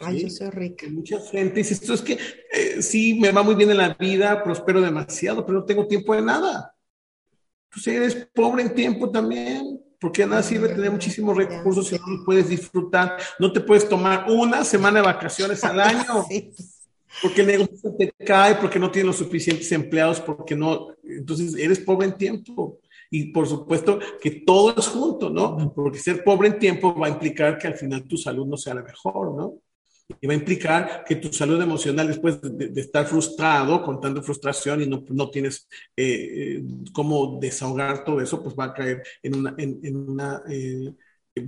S1: Ay, yo soy rica.
S2: Mucha gente dice, esto es que eh, sí, me va muy bien en la vida, prospero demasiado, pero no tengo tiempo de nada. Entonces eres pobre en tiempo también porque nada sirve tener muchísimos recursos si no puedes disfrutar, no te puedes tomar una semana de vacaciones al año. Porque el negocio te cae, porque no tienes los suficientes empleados, porque no, entonces eres pobre en tiempo. Y por supuesto que todo es junto, ¿no? Porque ser pobre en tiempo va a implicar que al final tu salud no sea la mejor, ¿no? Y va a implicar que tu salud emocional, después de, estar frustrado, contando frustración y no, no tienes eh, eh, cómo desahogar todo eso, pues va a caer en una, en, una eh,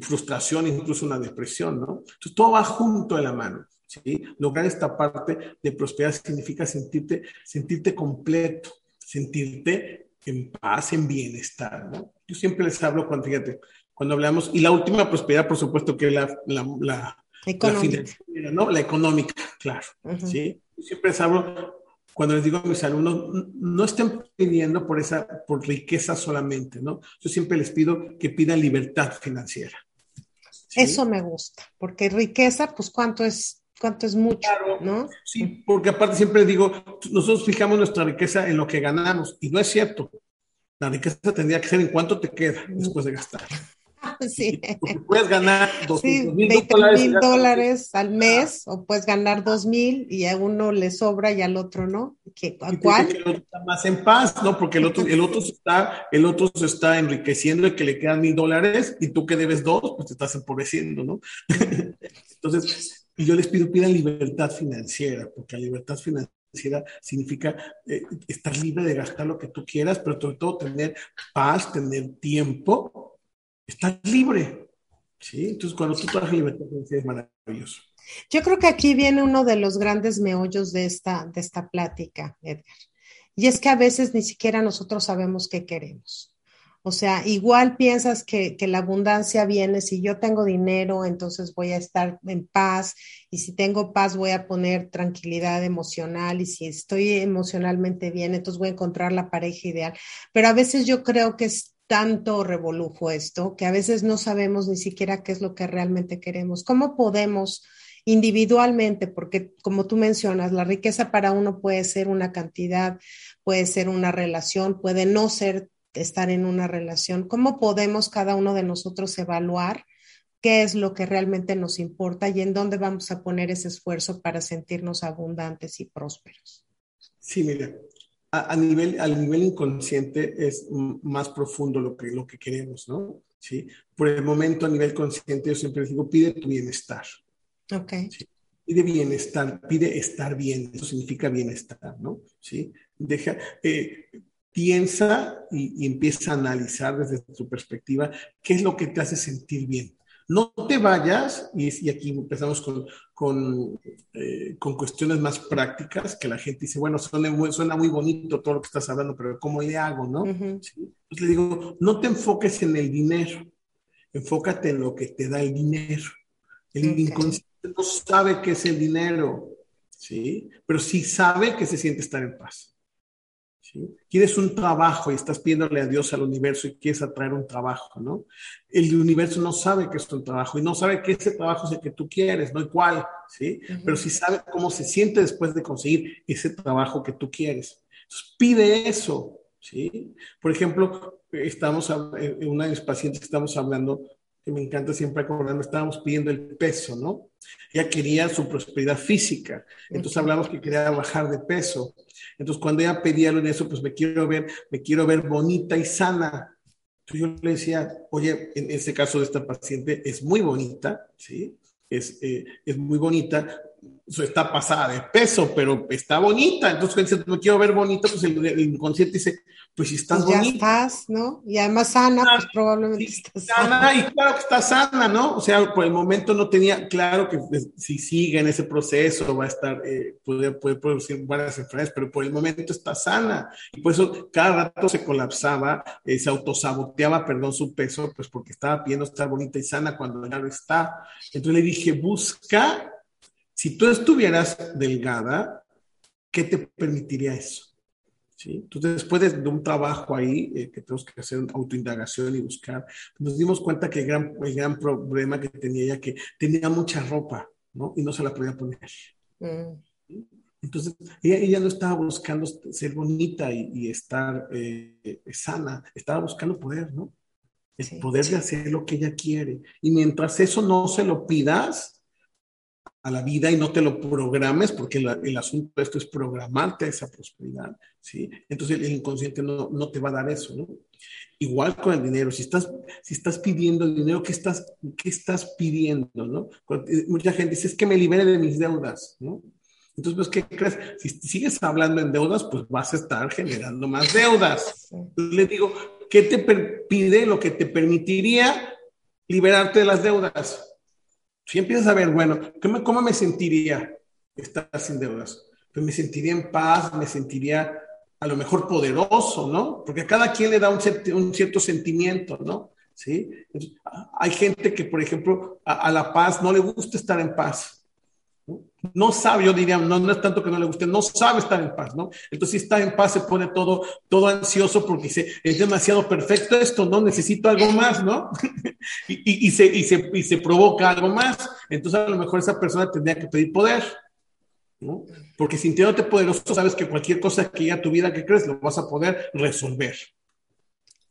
S2: frustración, incluso una depresión, ¿no? Entonces todo va junto de la mano. ¿sí? Lograr esta parte de prosperidad significa sentirte, sentirte completo, sentirte en paz, en bienestar, ¿no? Yo siempre les hablo cuando, fíjate, cuando hablamos, y la última prosperidad, por supuesto, que la
S1: Económica.
S2: La ¿no? La económica, claro. ¿sí? Siempre hablo, cuando les digo a mis alumnos, no estén pidiendo por esa, por riqueza solamente, ¿no? Yo siempre les pido que pidan libertad financiera.
S1: Eso me gusta, porque riqueza, pues cuánto es, cuánto es mucho, ¿no?
S2: Sí, porque aparte siempre digo, nosotros fijamos nuestra riqueza en lo que ganamos, y no es cierto. La riqueza tendría que ser en cuánto te queda después de gastar.
S1: Sí.
S2: puedes ganar
S1: 200 mil dólares, al mes o puedes ganar 2 mil y a uno le sobra y al otro no. ¿Qué, ¿A cuál?
S2: el otro está más en paz, ¿no? Porque el otro, el otro, se, está, el otro se está enriqueciendo y que le quedan mil dólares y tú que debes dos, pues te estás empobreciendo, ¿no? Entonces, yo les pido, pidan libertad financiera, porque la libertad financiera significa eh, estar libre de gastar lo que tú quieras, pero sobre todo tener paz, tener tiempo estás libre. ¿sí? Entonces, cuando tú trabajas libertad es maravilloso.
S1: Yo creo que aquí viene uno de los grandes meollos de esta, de esta plática, Edgar. Y es que a veces ni siquiera nosotros sabemos qué queremos. O sea, igual piensas que, que, la abundancia viene, si yo tengo dinero, entonces voy a estar en paz, y si tengo paz voy a poner tranquilidad emocional, y si estoy emocionalmente bien, entonces voy a encontrar la pareja ideal. Pero a veces yo creo que es tanto revolujo esto que a veces no sabemos ni siquiera qué es lo que realmente queremos. ¿Cómo podemos individualmente, porque como tú mencionas, la riqueza para uno puede ser una cantidad, puede ser una relación, puede no ser estar en una relación. ¿Cómo podemos cada uno de nosotros evaluar qué es lo que realmente nos importa y en dónde vamos a poner ese esfuerzo para sentirnos abundantes y prósperos?
S2: Sí, mira, a, nivel, al nivel inconsciente es más profundo lo que, lo que queremos, ¿no? ¿Sí? Por el momento, a nivel consciente, yo siempre digo, pide tu bienestar.
S1: Ok.
S2: Pide bienestar, pide estar bien, eso significa bienestar, ¿no? ¿Sí? Deja, eh, piensa y, y, empieza a analizar desde tu perspectiva qué es lo que te hace sentir bien. No te vayas, y, aquí empezamos con, eh, con, cuestiones más prácticas, que la gente dice, bueno, suena muy, suena muy bonito todo lo que estás hablando, pero ¿cómo le hago, no? Entonces le digo, no te enfoques en el dinero, enfócate en lo que te da el dinero. El inconsciente no sabe qué es el dinero, ¿sí? Pero sí sabe que se siente estar en paz. Quieres un trabajo y estás pidiéndole a Dios al universo y quieres atraer un trabajo, ¿no? El universo no sabe que es un trabajo y no sabe que ese trabajo es el que tú quieres, no cuál, ¿sí? Pero sí sabe cómo se siente después de conseguir ese trabajo que tú quieres. Entonces, pide eso, ¿sí? Por ejemplo, estamos, en una de mis pacientes estamos hablando, que me encanta siempre acordarme, estábamos pidiendo el peso, ¿no? Ella quería su prosperidad física, entonces hablamos que quería bajar de peso entonces, cuando ella pedía de eso, pues me quiero ver, me quiero ver bonita y sana. Entonces yo le decía, oye, en este caso de esta paciente es muy bonita, ¿sí? Es, eh, es muy bonita, está pasada de peso, pero está bonita. Entonces, cuando dice, me quiero ver bonita, pues el, inconsciente dice, pues si estás
S1: pues
S2: ya
S1: estás, ¿no? Y además sana, pues probablemente estás
S2: sana. Y claro que está sana, ¿no? O sea, por el momento no tenía, claro que pues, si sigue en ese proceso va a estar, eh, puede, puede producir varias enfermedades, pero por el momento está sana. Y por eso cada rato se colapsaba, eh, se autosaboteaba, perdón, su peso, pues porque estaba pidiendo estar bonita y sana cuando ya lo está. Entonces le dije, busca, si tú estuvieras delgada, ¿qué te permitiría eso? Entonces, después de, un trabajo ahí, eh, que tenemos que hacer autoindagación y buscar, nos dimos cuenta que el gran, el gran problema que tenía ella, que tenía mucha ropa, ¿no? Y no se la podía poner. Mm. Entonces, ella, no estaba buscando ser bonita y, estar eh, sana, estaba buscando poder, ¿no? El poder de hacer lo que ella quiere. Y mientras eso no se lo pidas, a la vida y no te lo programes, porque el asunto de esto es programarte esa prosperidad, ¿sí? Entonces el inconsciente no, no, te va a dar eso, ¿no? Igual con el dinero, si estás, si estás pidiendo el dinero, ¿qué estás, qué estás pidiendo, no? Eh, mucha gente dice, es que me libere de mis deudas, ¿no? Entonces, pues, ¿qué crees? Si sigues hablando en deudas, pues vas a estar generando más deudas. Le digo, ¿qué te pide lo que te permitiría liberarte de las deudas? Si empiezas a ver, bueno, ¿cómo me sentiría estar sin deudas? Pues me sentiría en paz, me sentiría a lo mejor poderoso, ¿no? Porque a cada quien le da un, cierto, sentimiento, ¿no? ¿Sí? hay gente que, por ejemplo, a, la paz no le gusta estar en paz. ¿No? sabe, yo diría, no, no es tanto que no le guste, no sabe estar en paz, ¿no? Entonces, si está en paz, se pone todo, todo ansioso porque dice, es demasiado perfecto esto, ¿no? Necesito algo más, ¿no? y, y, se, y, se, y se provoca algo más. Entonces, a lo mejor esa persona tendría que pedir poder. ¿no? Porque sintiéndote poderoso, sabes que cualquier cosa que llegue a tu vida que crees, lo vas a poder resolver.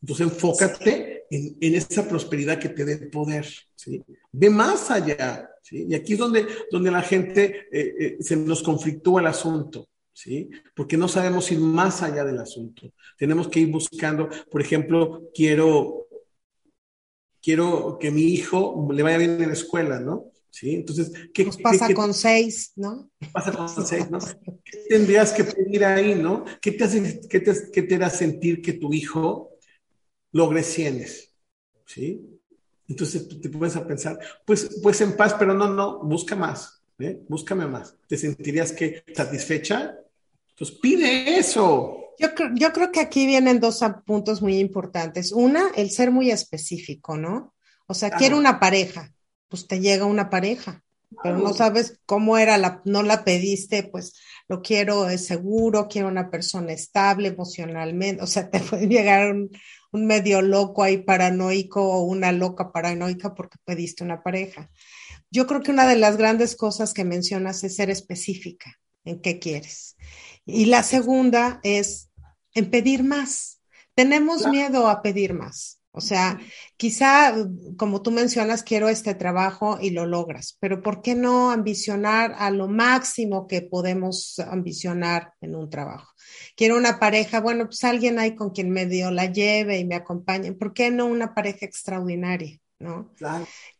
S2: Entonces, enfócate en, en esa prosperidad que te dé poder, ¿sí? Ve más allá, ¿sí? Y aquí es donde, donde la gente eh, eh, se nos conflictúa el asunto, ¿sí? Porque no sabemos ir más allá del asunto. Tenemos que ir buscando, por ejemplo, quiero, quiero que mi hijo le vaya bien en la escuela, ¿no? ¿Sí? Entonces,
S1: ¿qué Nos pasa con seis, ¿no?
S2: Pasa con seis, ¿no? ¿Qué tendrías que pedir ahí, ¿no? ¿Qué te, hace, qué te, qué te da sentir que tu hijo logre cienes? ¿Sí? Entonces te puedes a pensar, pues, pues en paz, pero no, no, busca más, ¿eh? búscame más. ¿Te sentirías que satisfecha? Pues pide eso.
S1: Yo, yo creo que aquí vienen dos puntos muy importantes. Una, el ser muy específico, ¿no? O sea, quiero una pareja, pues te llega una pareja, pero no sabes cómo era la, no la pediste, pues lo quiero es seguro, quiero una persona estable emocionalmente, o sea, te puede llegar un, un medio loco ahí paranoico o una loca paranoica porque pediste una pareja. Yo creo que una de las grandes cosas que mencionas es ser específica en qué quieres. Y la segunda es en pedir más. Tenemos miedo a pedir más. O sea, quizá, como tú mencionas, quiero este trabajo y lo logras, pero ¿por qué no ambicionar a lo máximo que podemos ambicionar en un trabajo? Quiero una pareja, bueno, pues alguien ahí con quien medio la lleve y me acompañe. ¿Por qué no una pareja extraordinaria? ¿No?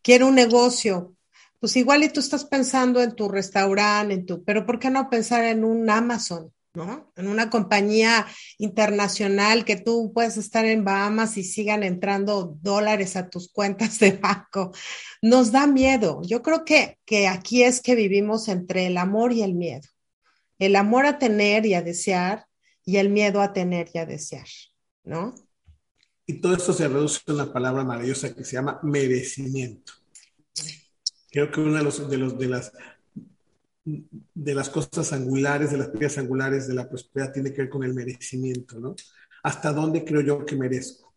S1: Quiero un negocio. Pues igual y tú estás pensando en tu restaurante, en tu, pero ¿por qué no pensar en un Amazon? ¿No? En una compañía internacional que tú puedes estar en Bahamas y sigan entrando dólares a tus cuentas de banco. Nos da miedo. Yo creo que, que aquí es que vivimos entre el amor y el miedo. El amor a tener y a desear y el miedo a tener y a desear, ¿no?
S2: Y todo esto se reduce a una palabra maravillosa que se llama merecimiento. Creo que una de, los, de, los, de las de las cosas angulares, de las piedras angulares de la prosperidad tiene que ver con el merecimiento, ¿no? ¿Hasta dónde creo yo que merezco?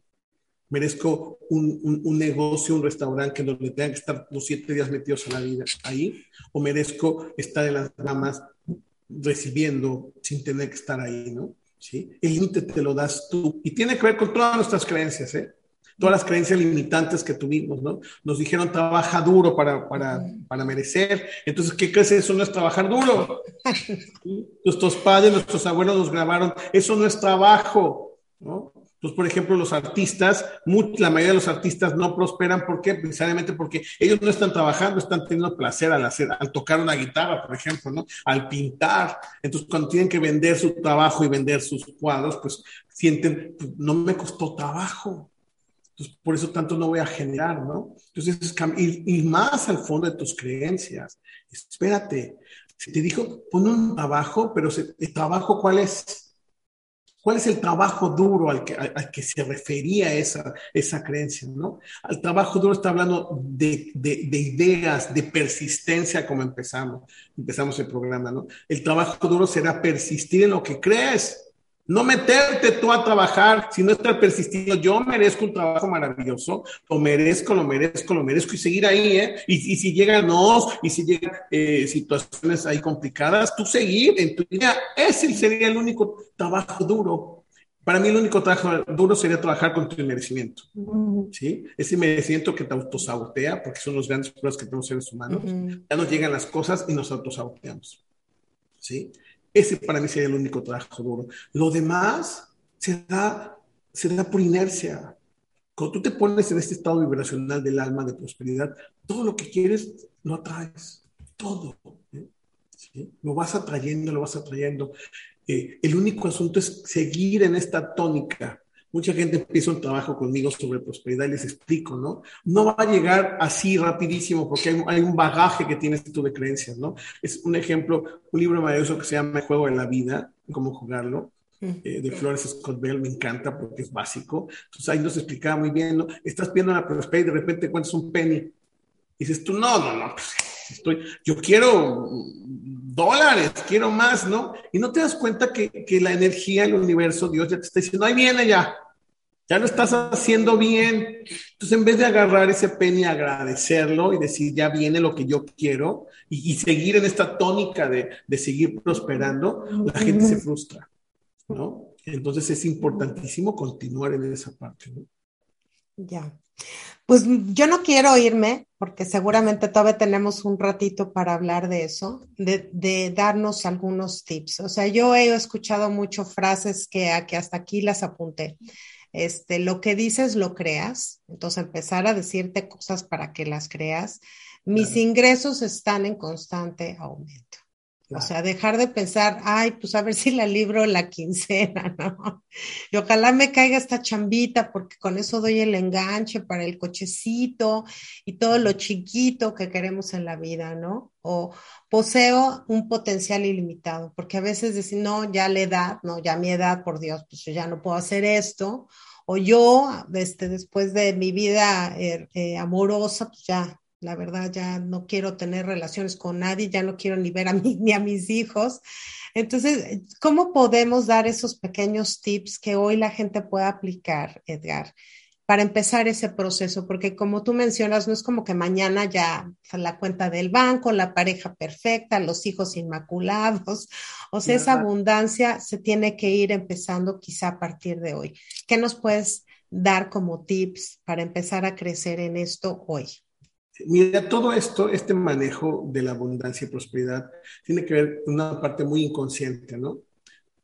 S2: ¿Merezco un, un, negocio, un restaurante donde tenga que estar los siete días metidos a la vida ahí? ¿O merezco estar en las ramas recibiendo sin tener que estar ahí, ¿no? ¿Sí? El límite te lo das tú. Y tiene que ver con todas nuestras creencias, ¿eh? Todas las creencias limitantes que tuvimos, ¿no? Nos dijeron trabaja duro para, para, para merecer. Entonces, ¿qué crees? Eso no es trabajar duro. Nuestros padres, nuestros abuelos nos grabaron, eso no es trabajo, ¿no? Entonces, por ejemplo, los artistas, la mayoría de los artistas no prosperan, ¿por qué? Precisamente porque ellos no están trabajando, están teniendo placer al hacer, al tocar una guitarra, por ejemplo, ¿no? Al pintar. Entonces, cuando tienen que vender su trabajo y vender sus cuadros, pues sienten, pues, no me costó trabajo. Por eso tanto no voy a generar, ¿no? Entonces, es ir, más al fondo de tus creencias. Espérate, si te dijo, pon un trabajo, pero ¿el trabajo cuál es? ¿Cuál es el trabajo duro al que, al que se refería esa, esa creencia, no? Al trabajo duro está hablando de, de, de ideas, de persistencia, como empezamos, empezamos el programa, ¿no? El trabajo duro será persistir en lo que crees no meterte tú a trabajar, sino estar persistiendo. Yo merezco un trabajo maravilloso, lo merezco, lo merezco, lo merezco y seguir ahí, ¿eh? Y, si llegan no, y si llegan eh, situaciones ahí complicadas, tú seguir en tu vida. Ese sería el único trabajo duro. Para mí el único trabajo duro sería trabajar con tu merecimiento, ¿sí? Ese merecimiento que te autosabotea, porque son los grandes problemas que tenemos seres humanos. Ya nos llegan las cosas y nos autosaboteamos, ¿sí? Ese para mí sería el único trabajo duro. Lo demás se da, se da por inercia. Cuando tú te pones en este estado vibracional del alma de prosperidad, todo lo que quieres lo atraes. Todo. ¿eh? Lo vas atrayendo, lo vas atrayendo. Eh, el único asunto es seguir en esta tónica Mucha gente empieza un trabajo conmigo sobre prosperidad y les explico, ¿no? No va a llegar así rapidísimo porque hay, un bagaje que tienes tú de creencias, ¿no? Es un ejemplo, un libro maravilloso que se llama El juego de la vida, cómo jugarlo, eh, de Flores Scott Bell, me encanta porque es básico. Entonces ahí nos explicaba muy bien, ¿no? Estás viendo la prosperidad y de repente encuentras un penny. Y dices tú, no, no, no, pues, estoy, yo quiero dólares, quiero más, ¿no? Y no te das cuenta que, que la energía, el universo, Dios ya te está diciendo, ahí viene ya, ya lo estás haciendo bien. Entonces, en vez de agarrar ese pen y agradecerlo y decir, ya viene lo que yo quiero, y, seguir en esta tónica de, de, seguir prosperando, la gente se frustra, ¿no? Entonces es importantísimo continuar en esa parte, ¿no?
S1: Ya. Pues yo no quiero irme, porque seguramente todavía tenemos un ratito para hablar de eso, de, de darnos algunos tips. O sea, yo he escuchado mucho frases que, que hasta aquí las apunté este, lo que dices lo creas, entonces empezar a decirte cosas para que las creas. Mis ingresos están en constante aumento. O sea, dejar de pensar, ay, pues a ver si la libro la quincena, ¿no? Y ojalá me caiga esta chambita porque con eso doy el enganche para el cochecito y todo lo chiquito que queremos en la vida, ¿no? O poseo un potencial ilimitado, porque a veces decir, no, ya la edad, no, ya mi edad, por Dios, pues yo ya no puedo hacer esto. O yo, este, después de mi vida eh, eh, amorosa, pues ya la verdad ya no quiero tener relaciones con nadie, ya no quiero ni ver a mí ni a mis hijos. Entonces, ¿cómo podemos dar esos pequeños tips que hoy la gente pueda aplicar, Edgar, para empezar ese proceso? Porque como tú mencionas, no es como que mañana ya la cuenta del banco, la pareja perfecta, los hijos inmaculados. O sea, esa abundancia se tiene que ir empezando quizá a partir de hoy. ¿Qué nos puedes dar como tips para empezar a crecer en esto hoy?
S2: Mira, todo esto, este manejo de la abundancia y prosperidad, tiene que ver con una parte muy inconsciente, ¿no?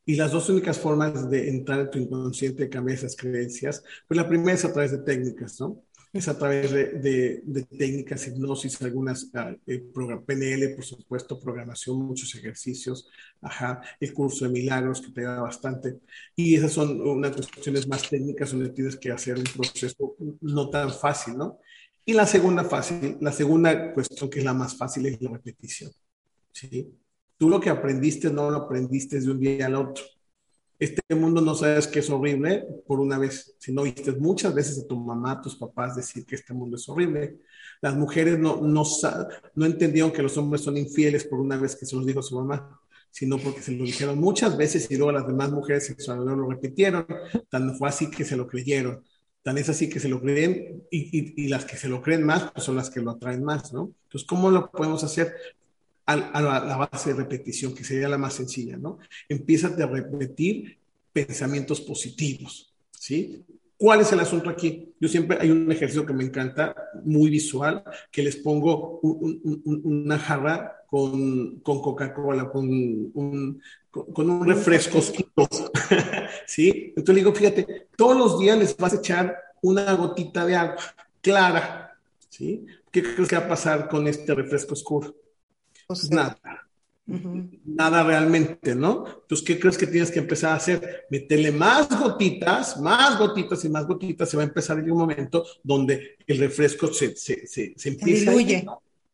S2: Y las dos únicas formas de entrar en tu inconsciente y cambiar esas creencias, pues la primera es a través de técnicas, ¿no? Es a través de, de, técnicas, hipnosis, algunas, uh, PNL, por supuesto, programación, muchos ejercicios, ajá, el curso de milagros que te da bastante. Y esas son unas cuestiones más técnicas donde tienes que hacer un proceso no tan fácil, ¿no? Y la segunda fácil, la segunda cuestión que es la más fácil es la repetición. ¿sí? Tú lo que aprendiste no lo aprendiste de un día al otro. Este mundo no sabes que es horrible por una vez, si no viste muchas veces a tu mamá, a tus papás decir que este mundo es horrible. Las mujeres no, no, no entendieron que los hombres son infieles por una vez que se los dijo su mamá, sino porque se lo dijeron muchas veces y luego las demás mujeres se lo repitieron. Tan fue así que se lo creyeron. Tan es así que se lo creen y, las que se lo creen más pues son las que lo atraen más, ¿no? Entonces, ¿cómo lo podemos hacer? A, la, base de repetición, que sería la más sencilla, ¿no? Empieza a repetir pensamientos positivos, ¿sí? ¿Cuál es el asunto aquí? Yo siempre hay un ejercicio que me encanta, muy visual, que les pongo una jarra con, con Coca-Cola, con un, con, un refresco, ¿sí? Entonces digo, fíjate, todos los días les vas a echar una gotita de agua clara, ¿sí? ¿Qué crees que va a pasar con este refresco oscuro? Pues nada. Nada realmente, ¿no? Entonces, ¿qué crees que tienes que empezar a hacer? Meterle más gotitas, más gotitas y más gotitas. Se va a empezar en un momento donde el refresco se, se, se, se empieza a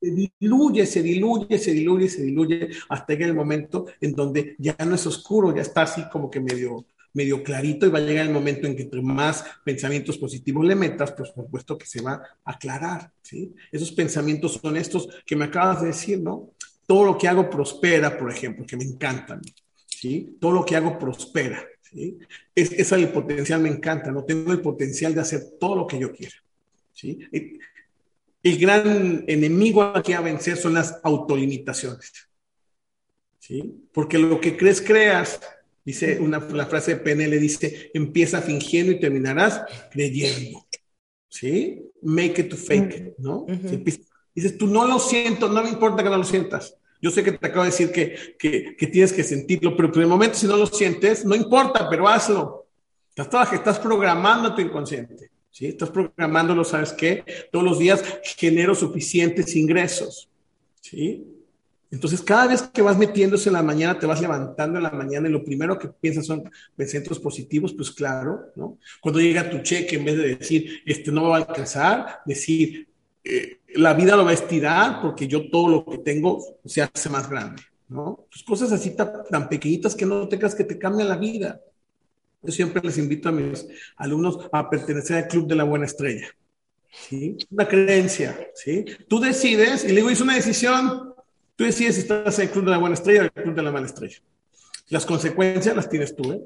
S2: se diluye, se diluye, se diluye, se diluye, hasta que el momento en donde ya no es oscuro, ya está así como que medio, medio clarito y va a llegar el momento en que entre más pensamientos positivos le metas, pues por supuesto que se va a aclarar, ¿sí? Esos pensamientos son estos que me acabas de decir, ¿no? Todo lo que hago prospera, por ejemplo, que me encantan, ¿sí? Todo lo que hago prospera, ¿sí? Es, esa el potencial me encanta, ¿no? Tengo el potencial de hacer todo lo que yo quiera, ¿sí? el gran enemigo aquí a vencer son las autolimitaciones. ¿Sí? Porque lo que crees, creas. Dice una, la frase de PNL dice, empieza fingiendo y terminarás creyendo. ¿Sí? Make it to fake it, ¿no? Dices, tú no lo siento, no me importa que no lo sientas. Yo sé que te acabo de decir que, que, tienes que sentirlo, pero por el momento si no lo sientes, no importa, pero hazlo. Estás, estás programando tu inconsciente. ¿sí? Estás programándolo, ¿sabes qué? Todos los días genero suficientes ingresos, ¿sí? Entonces, cada vez que vas metiéndose en la mañana, te vas levantando en la mañana y lo primero que piensas son pensamientos positivos, pues claro, ¿no? Cuando llega tu cheque, en vez de decir, este no va a alcanzar, decir, eh, la vida lo va a estirar porque yo todo lo que tengo se hace más grande, ¿no? Pues cosas así tan, pequeñitas que no tengas que te cambian la vida. Yo siempre les invito a mis alumnos a pertenecer al Club de la Buena Estrella. ¿sí? Una creencia, ¿sí? Tú decides, y le digo, una decisión, tú decides si estás en el club de la buena estrella o en el club de la mala estrella. Las consecuencias las tienes tú, ¿eh?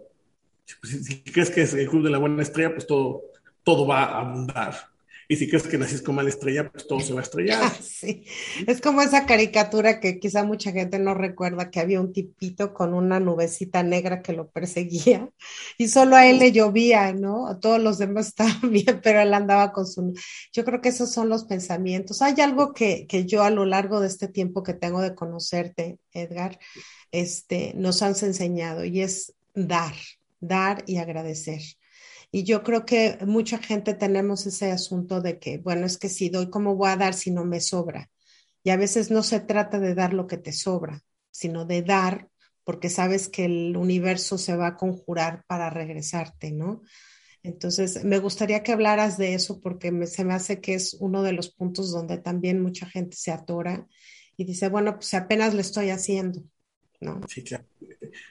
S2: Si, si crees que es el club de la buena estrella, pues todo, todo va a abundar. Y si crees que naciste con mala estrella, pues todo se va a estrellar.
S1: Sí, es como esa caricatura que quizá mucha gente no recuerda que había un tipito con una nubecita negra que lo perseguía y solo a él le llovía, ¿no? A todos los demás estaban bien, pero él andaba con su... Yo creo que esos son los pensamientos. Hay algo que, que yo a lo largo de este tiempo que tengo de conocerte, Edgar, este, nos has enseñado y es dar, dar y agradecer. Y yo creo que mucha gente tenemos ese asunto de que, bueno, es que si doy, ¿cómo voy a dar si no me sobra? Y a veces no se trata de dar lo que te sobra, sino de dar porque sabes que el universo se va a conjurar para regresarte, ¿no? Entonces, me gustaría que hablaras de eso porque se me hace que es uno de los puntos donde también mucha gente se atora y dice, bueno, pues apenas lo estoy haciendo, ¿no?
S2: Sí, claro.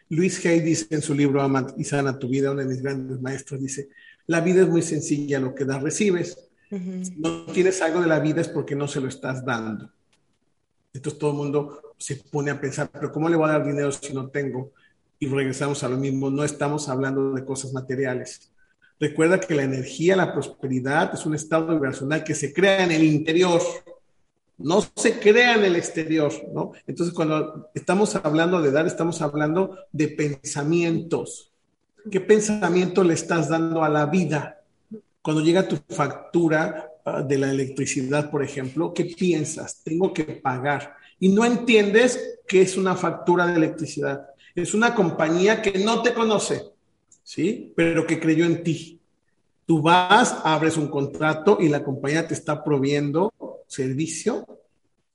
S2: Luis Hay dice en su libro Ama y sana tu vida, uno de mis grandes maestros, dice, la vida es muy sencilla, lo que das recibes. Uh -huh. Si no tienes algo de la vida es porque no se lo estás dando. Entonces todo el mundo se pone a pensar, pero ¿cómo le voy a dar dinero si no tengo? Y regresamos a lo mismo, no estamos hablando de cosas materiales. Recuerda que la energía, la prosperidad es un estado vibracional que se crea en el interior no se crea en el exterior, ¿no? Entonces, cuando estamos hablando de dar, estamos hablando de pensamientos. ¿Qué pensamiento le estás dando a la vida? Cuando llega tu factura uh, de la electricidad, por ejemplo, ¿qué piensas? Tengo que pagar. Y no entiendes que es una factura de electricidad. Es una compañía que no te conoce, ¿sí? Pero que creyó en ti. Tú vas, abres un contrato y la compañía te está proviendo servicio,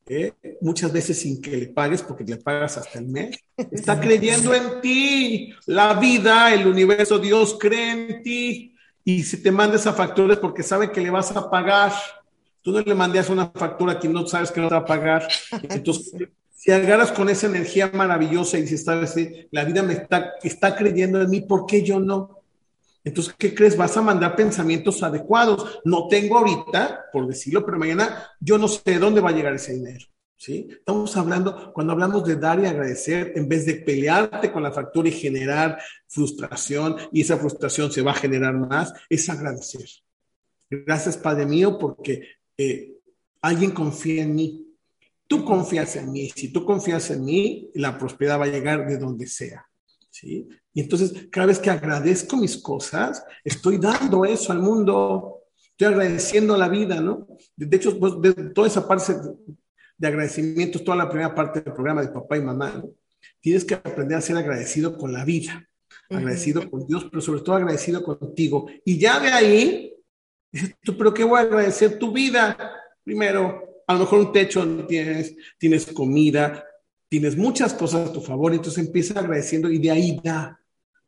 S2: eh, muchas veces sin que le pagues, porque le pagas hasta el mes. Está creyendo en ti. La vida, el universo, Dios cree en ti. Y si te manda esa factura es porque sabe que le vas a pagar. Tú no le mandas una factura a quien no sabes que no te va a pagar. Entonces, si agarras con esa energía maravillosa y dices, ¿sabes? La vida me está, está creyendo en mí, ¿por qué yo no? Entonces, ¿qué crees? Vas a mandar pensamientos adecuados. No tengo ahorita, por decirlo, pero mañana yo no sé de dónde va a llegar ese dinero. ¿sí? Estamos hablando, cuando hablamos de dar y agradecer, en vez de pelearte con la factura y generar frustración, y esa frustración se va a generar más, es agradecer. Gracias, Padre mío, porque eh, alguien confía en mí. Tú confías en mí. Si tú confías en mí, la prosperidad va a llegar de donde sea. ¿Sí? Y entonces, cada vez que agradezco mis cosas, estoy dando eso al mundo, estoy agradeciendo la vida, ¿no? De hecho, pues, de toda esa parte de agradecimiento, toda la primera parte del programa de papá y mamá, ¿no? Tienes que aprender a ser agradecido con la vida, agradecido uh -huh. con Dios, pero sobre todo agradecido contigo. Y ya de ahí, pero ¿qué voy a agradecer? Tu vida, primero, a lo mejor un techo no tienes, tienes comida, tienes muchas cosas a tu favor, entonces empieza agradeciendo y de ahí da.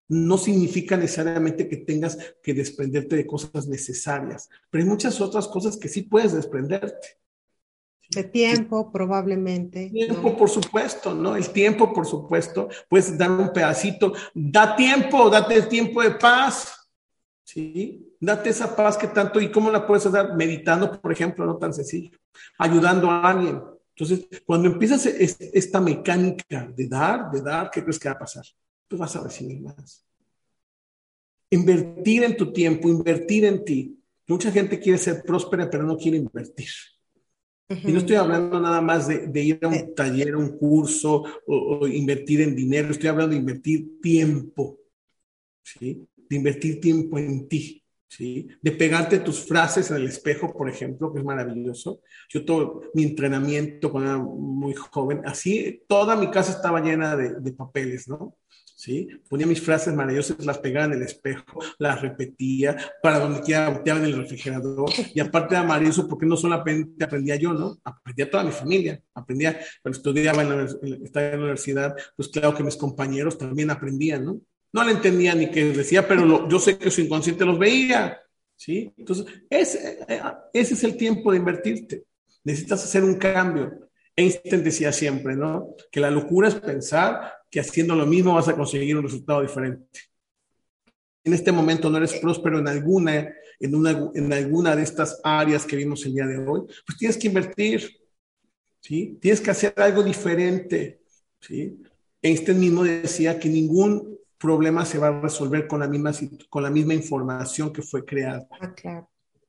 S2: No significa necesariamente que tengas que desprenderte de cosas necesarias, pero hay muchas otras cosas que sí puedes desprenderte.
S1: De tiempo, probablemente.
S2: Tiempo, ¿no? por supuesto, ¿no? El tiempo, por supuesto. Puedes dar un pedacito. Da tiempo, date el tiempo de paz. ¿Sí? Date esa paz que tanto. ¿Y cómo la puedes dar? Meditando, por ejemplo, no tan sencillo. Ayudando a alguien. Entonces, cuando empiezas esta mecánica de dar, de dar, ¿qué crees que va a pasar? Tú vas a recibir más. Invertir en tu tiempo, invertir en ti. Mucha gente quiere ser próspera, pero no quiere invertir. Uh -huh. Y no estoy hablando nada más de, de ir a un eh. taller, a un curso o, o, invertir en dinero, estoy hablando de invertir tiempo, ¿sí? De invertir tiempo en ti. ¿Sí? De pegarte tus frases en el espejo, por ejemplo, que es maravilloso. Yo todo mi entrenamiento cuando era muy joven, así, toda mi casa estaba llena de, de papeles, ¿no? ¿Sí? Ponía mis frases maravillosas, las pegaba en el espejo, las repetía, para donde quiera volteaba en el refrigerador. Y aparte era maravilloso porque no solamente aprendía yo, ¿no? Aprendía toda mi familia. Aprendía, cuando estudiaba en la, estaba en la universidad, pues claro que mis compañeros también aprendían, ¿no? No le entendía ni qué decía, pero yo sé que su inconsciente los veía, ¿sí? Entonces, ese, ese es el tiempo de invertirte. Necesitas hacer un cambio. Einstein decía siempre, ¿no? Que la locura es pensar que haciendo lo mismo vas a conseguir un resultado diferente. en este momento no eres próspero en alguna, en, una, en alguna de estas áreas que vimos el día de hoy, pues tienes que invertir, ¿sí? Tienes que hacer algo diferente, ¿sí? Einstein mismo decía que ningún problema se va a resolver con la misma, con la misma información que fue creada. Ah, claro.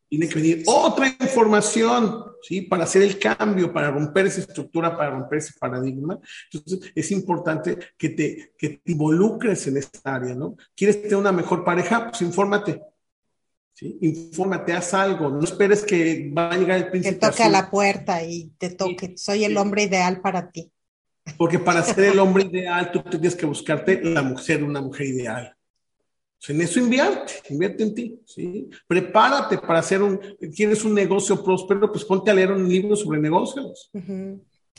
S2: Tiene que venir otra información, ¿sí? Para hacer el cambio, para romper esa estructura, para romper ese paradigma. Entonces, es importante que te, que te involucres en esta área, ¿no? ¿Quieres tener una mejor pareja? Pues infórmate. ¿Sí? Infórmate, haz algo, no esperes que va a llegar el príncipe.
S1: Que toque a la puerta y te toque, soy el hombre ideal para ti.
S2: Porque para ser el hombre ideal, tú tienes que buscarte la mujer, una mujer ideal. En eso invierte, invierte en ti, ¿sí? Prepárate para hacer un, quieres un negocio próspero, pues ponte a leer un libro sobre negocios.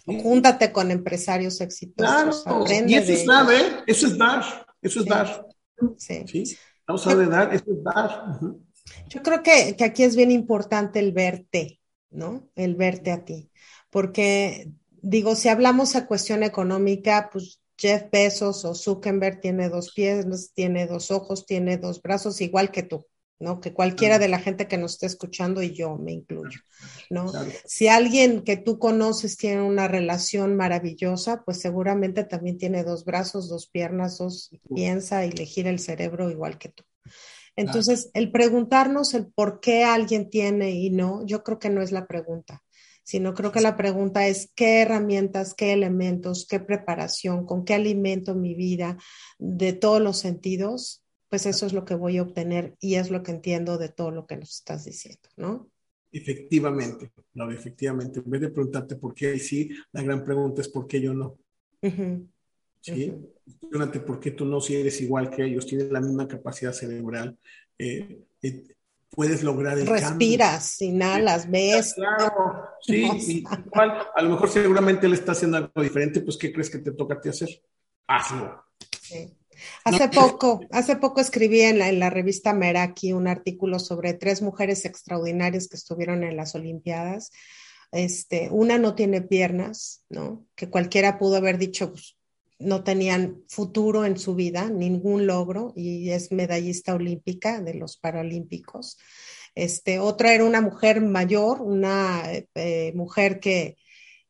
S1: Júntate con empresarios exitosos.
S2: Claro, y eso es dar, ¿eh? Eso es dar, eso es dar. Sí. Vamos a dar, eso es dar.
S1: Yo creo que, que aquí es bien importante el verte, ¿no? El verte a ti, porque digo, si hablamos a cuestión económica, pues Jeff Bezos o Zuckerberg tiene dos pies, tiene dos ojos, tiene dos brazos, igual que tú, ¿no? Que cualquiera de la gente que nos esté escuchando y yo me incluyo, ¿no? Si alguien que tú conoces tiene una relación maravillosa, pues seguramente también tiene dos brazos, dos piernas, dos, piensa y le gira el cerebro igual que tú. Entonces, el preguntarnos el por qué alguien tiene y no, yo creo que no es la pregunta sino creo que la pregunta es qué herramientas, qué elementos, qué preparación, con qué alimento mi vida de todos los sentidos, pues eso es lo que voy a obtener y es lo que entiendo de todo lo que nos estás diciendo, ¿no?
S2: Efectivamente, no, efectivamente. En vez de preguntarte por qué sí, la gran pregunta es por qué yo no. ¿Sí? ¿por qué tú no si eres igual que ellos? Tienes la misma capacidad cerebral. Eh, eh, puedes lograr el
S1: Respiras, inhalas, ves.
S2: Claro, sí, igual, a lo mejor seguramente él está haciendo algo diferente, pues ¿qué crees que te toca a ti hacer? Hazlo.
S1: Sí. Hace poco, hace poco escribí en la, en la revista Meraki un artículo sobre tres mujeres extraordinarias que estuvieron en las Olimpiadas. Este, una no tiene piernas, ¿no? Que cualquiera pudo haber dicho, pues, no tenían futuro en su vida, ningún logro, y es medallista olímpica de los Paralímpicos. Este, otra era una mujer mayor, una eh, mujer que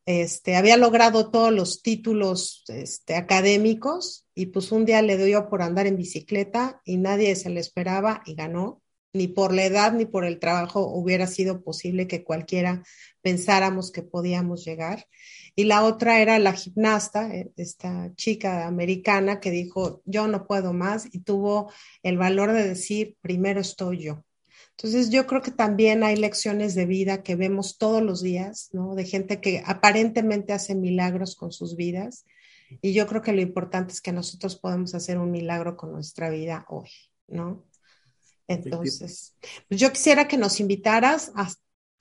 S1: este, había logrado todos los títulos este, académicos y pues un día le dio por andar en bicicleta y nadie se le esperaba y ganó. Ni por la edad ni por el trabajo hubiera sido posible que cualquiera pensáramos que podíamos llegar y la otra era la gimnasta, eh, esta chica americana que dijo, yo no puedo más y tuvo el valor de decir, primero estoy yo. Entonces yo creo que también hay lecciones de vida que vemos todos los días, ¿no? De gente que aparentemente hace milagros con sus vidas. Y yo creo que lo importante es que nosotros podemos hacer un milagro con nuestra vida hoy, ¿no? Entonces, pues yo quisiera que nos invitaras a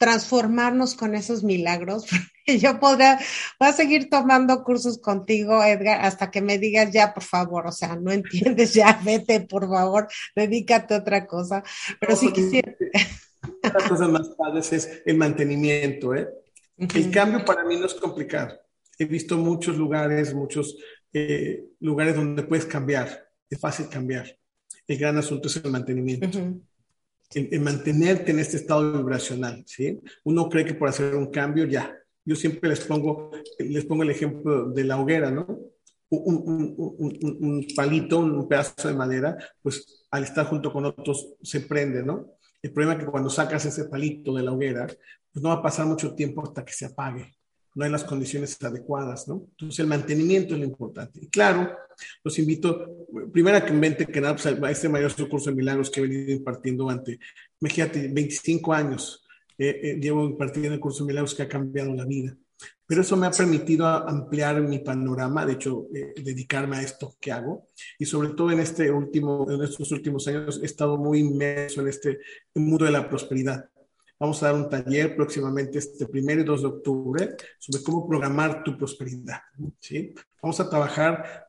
S1: transformarnos con esos milagros. Yo podría, voy a seguir tomando cursos contigo, Edgar, hasta que me digas ya, por favor, o sea, no entiendes, ya vete, por favor, dedícate a otra cosa. Pero sí quisiera.
S2: Las cosas más padres es el mantenimiento, ¿eh? El cambio para mí no es complicado. He visto muchos lugares, muchos eh, lugares donde puedes cambiar. Es fácil cambiar. El gran asunto es el mantenimiento en, mantenerte en este estado vibracional, ¿sí? Uno cree que por hacer un cambio ya. Yo siempre les pongo, les pongo el ejemplo de la hoguera, ¿no? Un, un, un, palito, un pedazo de madera, pues al estar junto con otros se prende, ¿no? El problema es que cuando sacas ese palito de la hoguera, pues no va a pasar mucho tiempo hasta que se apague no hay las condiciones adecuadas, ¿no? Entonces el mantenimiento es lo importante. Y claro, los invito, primero que nada, pues, a este mayor curso de milagros que he venido impartiendo durante, imagínate, 25 años, eh, eh, llevo impartiendo el curso de milagros que ha cambiado la vida. Pero eso me ha permitido ampliar mi panorama, de hecho, eh, dedicarme a esto que hago. Y sobre todo en, este último, en estos últimos años he estado muy inmerso en este mundo de la prosperidad. Vamos a dar un taller próximamente este primero y 2 de octubre sobre cómo programar tu prosperidad. ¿sí? Vamos a trabajar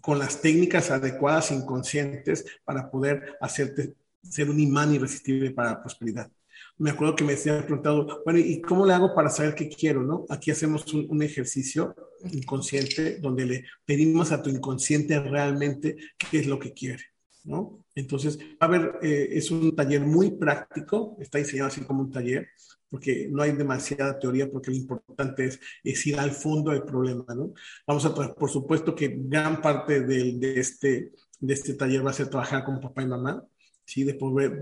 S2: con las técnicas adecuadas inconscientes para poder hacerte ser un imán irresistible para la prosperidad. Me acuerdo que me decían preguntado, bueno, ¿y cómo le hago para saber qué quiero? ¿no? Aquí hacemos un, un ejercicio inconsciente donde le pedimos a tu inconsciente realmente qué es lo que quiere. ¿no? Entonces, a ver, eh, es un taller muy práctico, está diseñado así como un taller, porque no hay demasiada teoría, porque lo importante es, ir al fondo del problema, ¿no? Vamos a, por supuesto que gran parte de, este, de este taller va a ser trabajar con papá y mamá, ¿sí? De poder,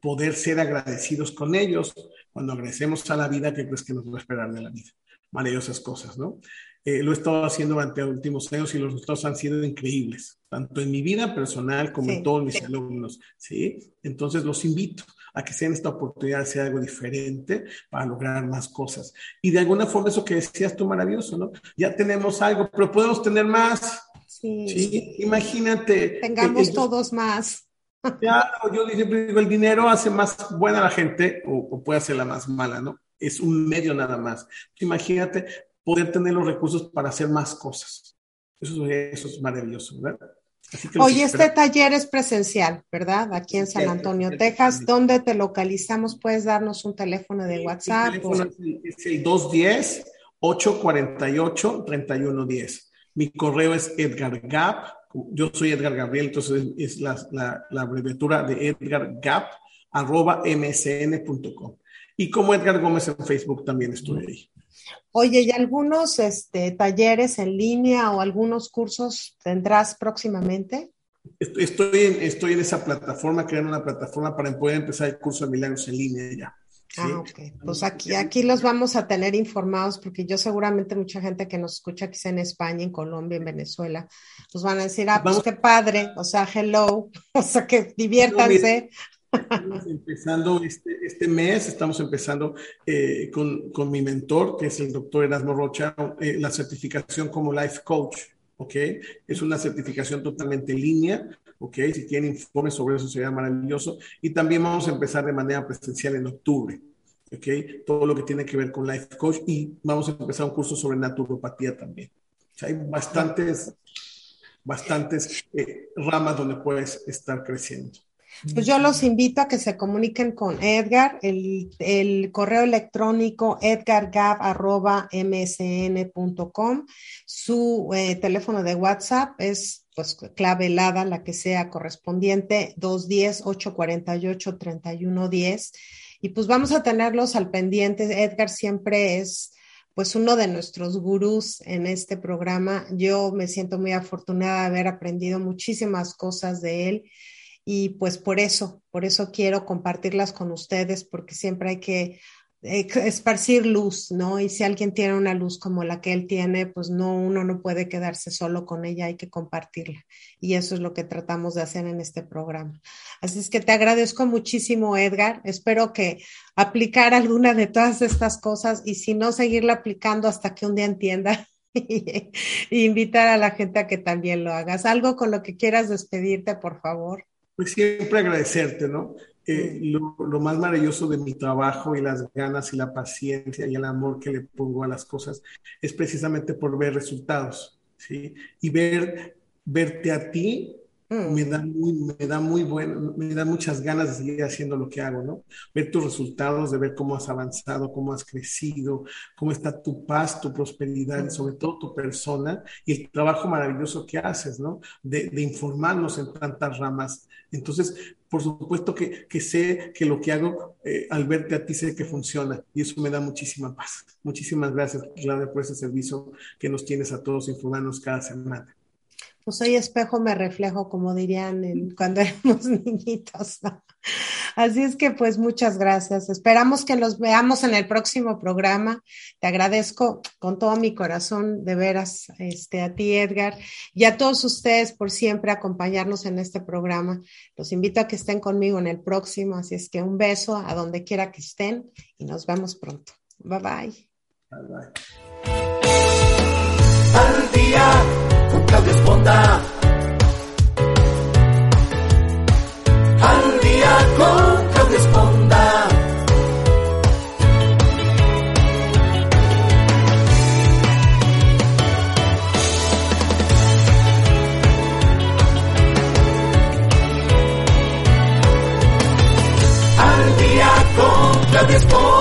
S2: poder ser agradecidos con ellos. Cuando agradecemos a la vida, ¿qué crees que nos va a esperar de la vida? Maravillosas cosas, ¿no? Eh, lo he estado haciendo durante los últimos años y los resultados han sido increíbles, tanto en mi vida personal como en todos mis alumnos, ¿sí? Entonces los invito a que sean esta oportunidad de hacer algo diferente para lograr más cosas. Y de alguna forma eso que decías tú maravilloso, ¿no? Ya tenemos algo, pero podemos tener más. Sí. Imagínate.
S1: Tengamos todos más.
S2: Claro, yo siempre digo, el dinero hace más buena a la gente o, o puede hacerla más mala, ¿no? Es un medio nada más. Imagínate poder tener los recursos para hacer más cosas. Eso, eso es maravilloso, ¿verdad?
S1: Oye, este taller es presencial, ¿verdad? Aquí en San Antonio, Texas. ¿Dónde te localizamos? ¿Puedes darnos un teléfono de WhatsApp?
S2: El teléfono es el 210-848-3110. Mi correo es Edgar Gap. Yo soy Edgar Gabriel, entonces es la, la, la abreviatura de Edgar Gap, arroba msn.com. Y como Edgar Gómez en Facebook también estoy ahí.
S1: Oye, ¿y algunos este, talleres en línea o algunos cursos tendrás próximamente?
S2: Estoy en, estoy en esa plataforma, creando una plataforma para poder empezar el curso de milagros en línea ya.
S1: Ah, ok. Pues aquí, aquí los vamos a tener informados porque yo seguramente mucha gente que nos escucha quizá en España, en Colombia, en Venezuela, nos van a decir, ah, pues qué padre, o sea, hello, o sea, que diviértanse.
S2: Estamos empezando este, este, mes, estamos empezando eh, con, con, mi mentor, que es el doctor Erasmo Rocha, eh, la certificación como Life Coach, ¿ok? Es una certificación totalmente en línea, ¿ok? Si tienen informes sobre eso sería maravilloso. Y también vamos a empezar de manera presencial en octubre, ¿ok? Todo lo que tiene que ver con Life Coach y vamos a empezar un curso sobre naturopatía también. O sea, hay bastantes, bastantes eh, ramas donde puedes estar creciendo.
S1: Pues yo los invito a que se comuniquen con Edgar, el, correo electrónico edgargab.msn.com. Su eh, teléfono de WhatsApp es pues clave helada, la que sea correspondiente, 210-848-3110. Y pues vamos a tenerlos al pendiente. Edgar siempre es pues uno de nuestros gurús en este programa. Yo me siento muy afortunada de haber aprendido muchísimas cosas de él y pues por eso, por eso quiero compartirlas con ustedes, porque siempre hay que eh, esparcir luz, ¿no? Y si alguien tiene una luz como la que él tiene, pues no, uno no puede quedarse solo con ella, hay que compartirla. Y eso es lo que tratamos de hacer en este programa. Así es que te agradezco muchísimo, Edgar. Espero que aplicar alguna de todas estas cosas y si no, seguirla aplicando hasta que un día entienda. y invitar a la gente a que también lo hagas. Algo con lo que quieras despedirte, por favor.
S2: Pues siempre agradecerte, ¿no? Eh, lo, lo, más maravilloso de mi trabajo y las ganas y la paciencia y el amor que le pongo a las cosas es precisamente por ver resultados, ¿sí? Y ver, verte a ti Mm. me da muy, me da muy bueno, me da muchas ganas de seguir haciendo lo que hago, ¿no? Ver tus resultados, de ver cómo has avanzado, cómo has crecido, cómo está tu paz, tu prosperidad y mm. sobre todo tu persona y el trabajo maravilloso que haces, ¿no? De, de informarnos en tantas ramas. Entonces, por supuesto que, que sé que lo que hago eh, al verte a ti sé que funciona y eso me da muchísima paz. Muchísimas gracias, Claudia, por ese servicio que nos tienes a todos informarnos cada semana
S1: pues soy espejo, me reflejo, como dirían cuando éramos niñitos. Así es que pues muchas gracias. Esperamos que los veamos en el próximo programa. Te agradezco con todo mi corazón, de veras, este, a ti, Edgar, y a todos ustedes por siempre acompañarnos en este programa. Los invito a que estén conmigo en el próximo. Así es que un beso a donde quiera que estén y nos vemos pronto. Bye bye. Bye bye
S3: la despota. Handiako kaudesponda. Handiako kaudesponda.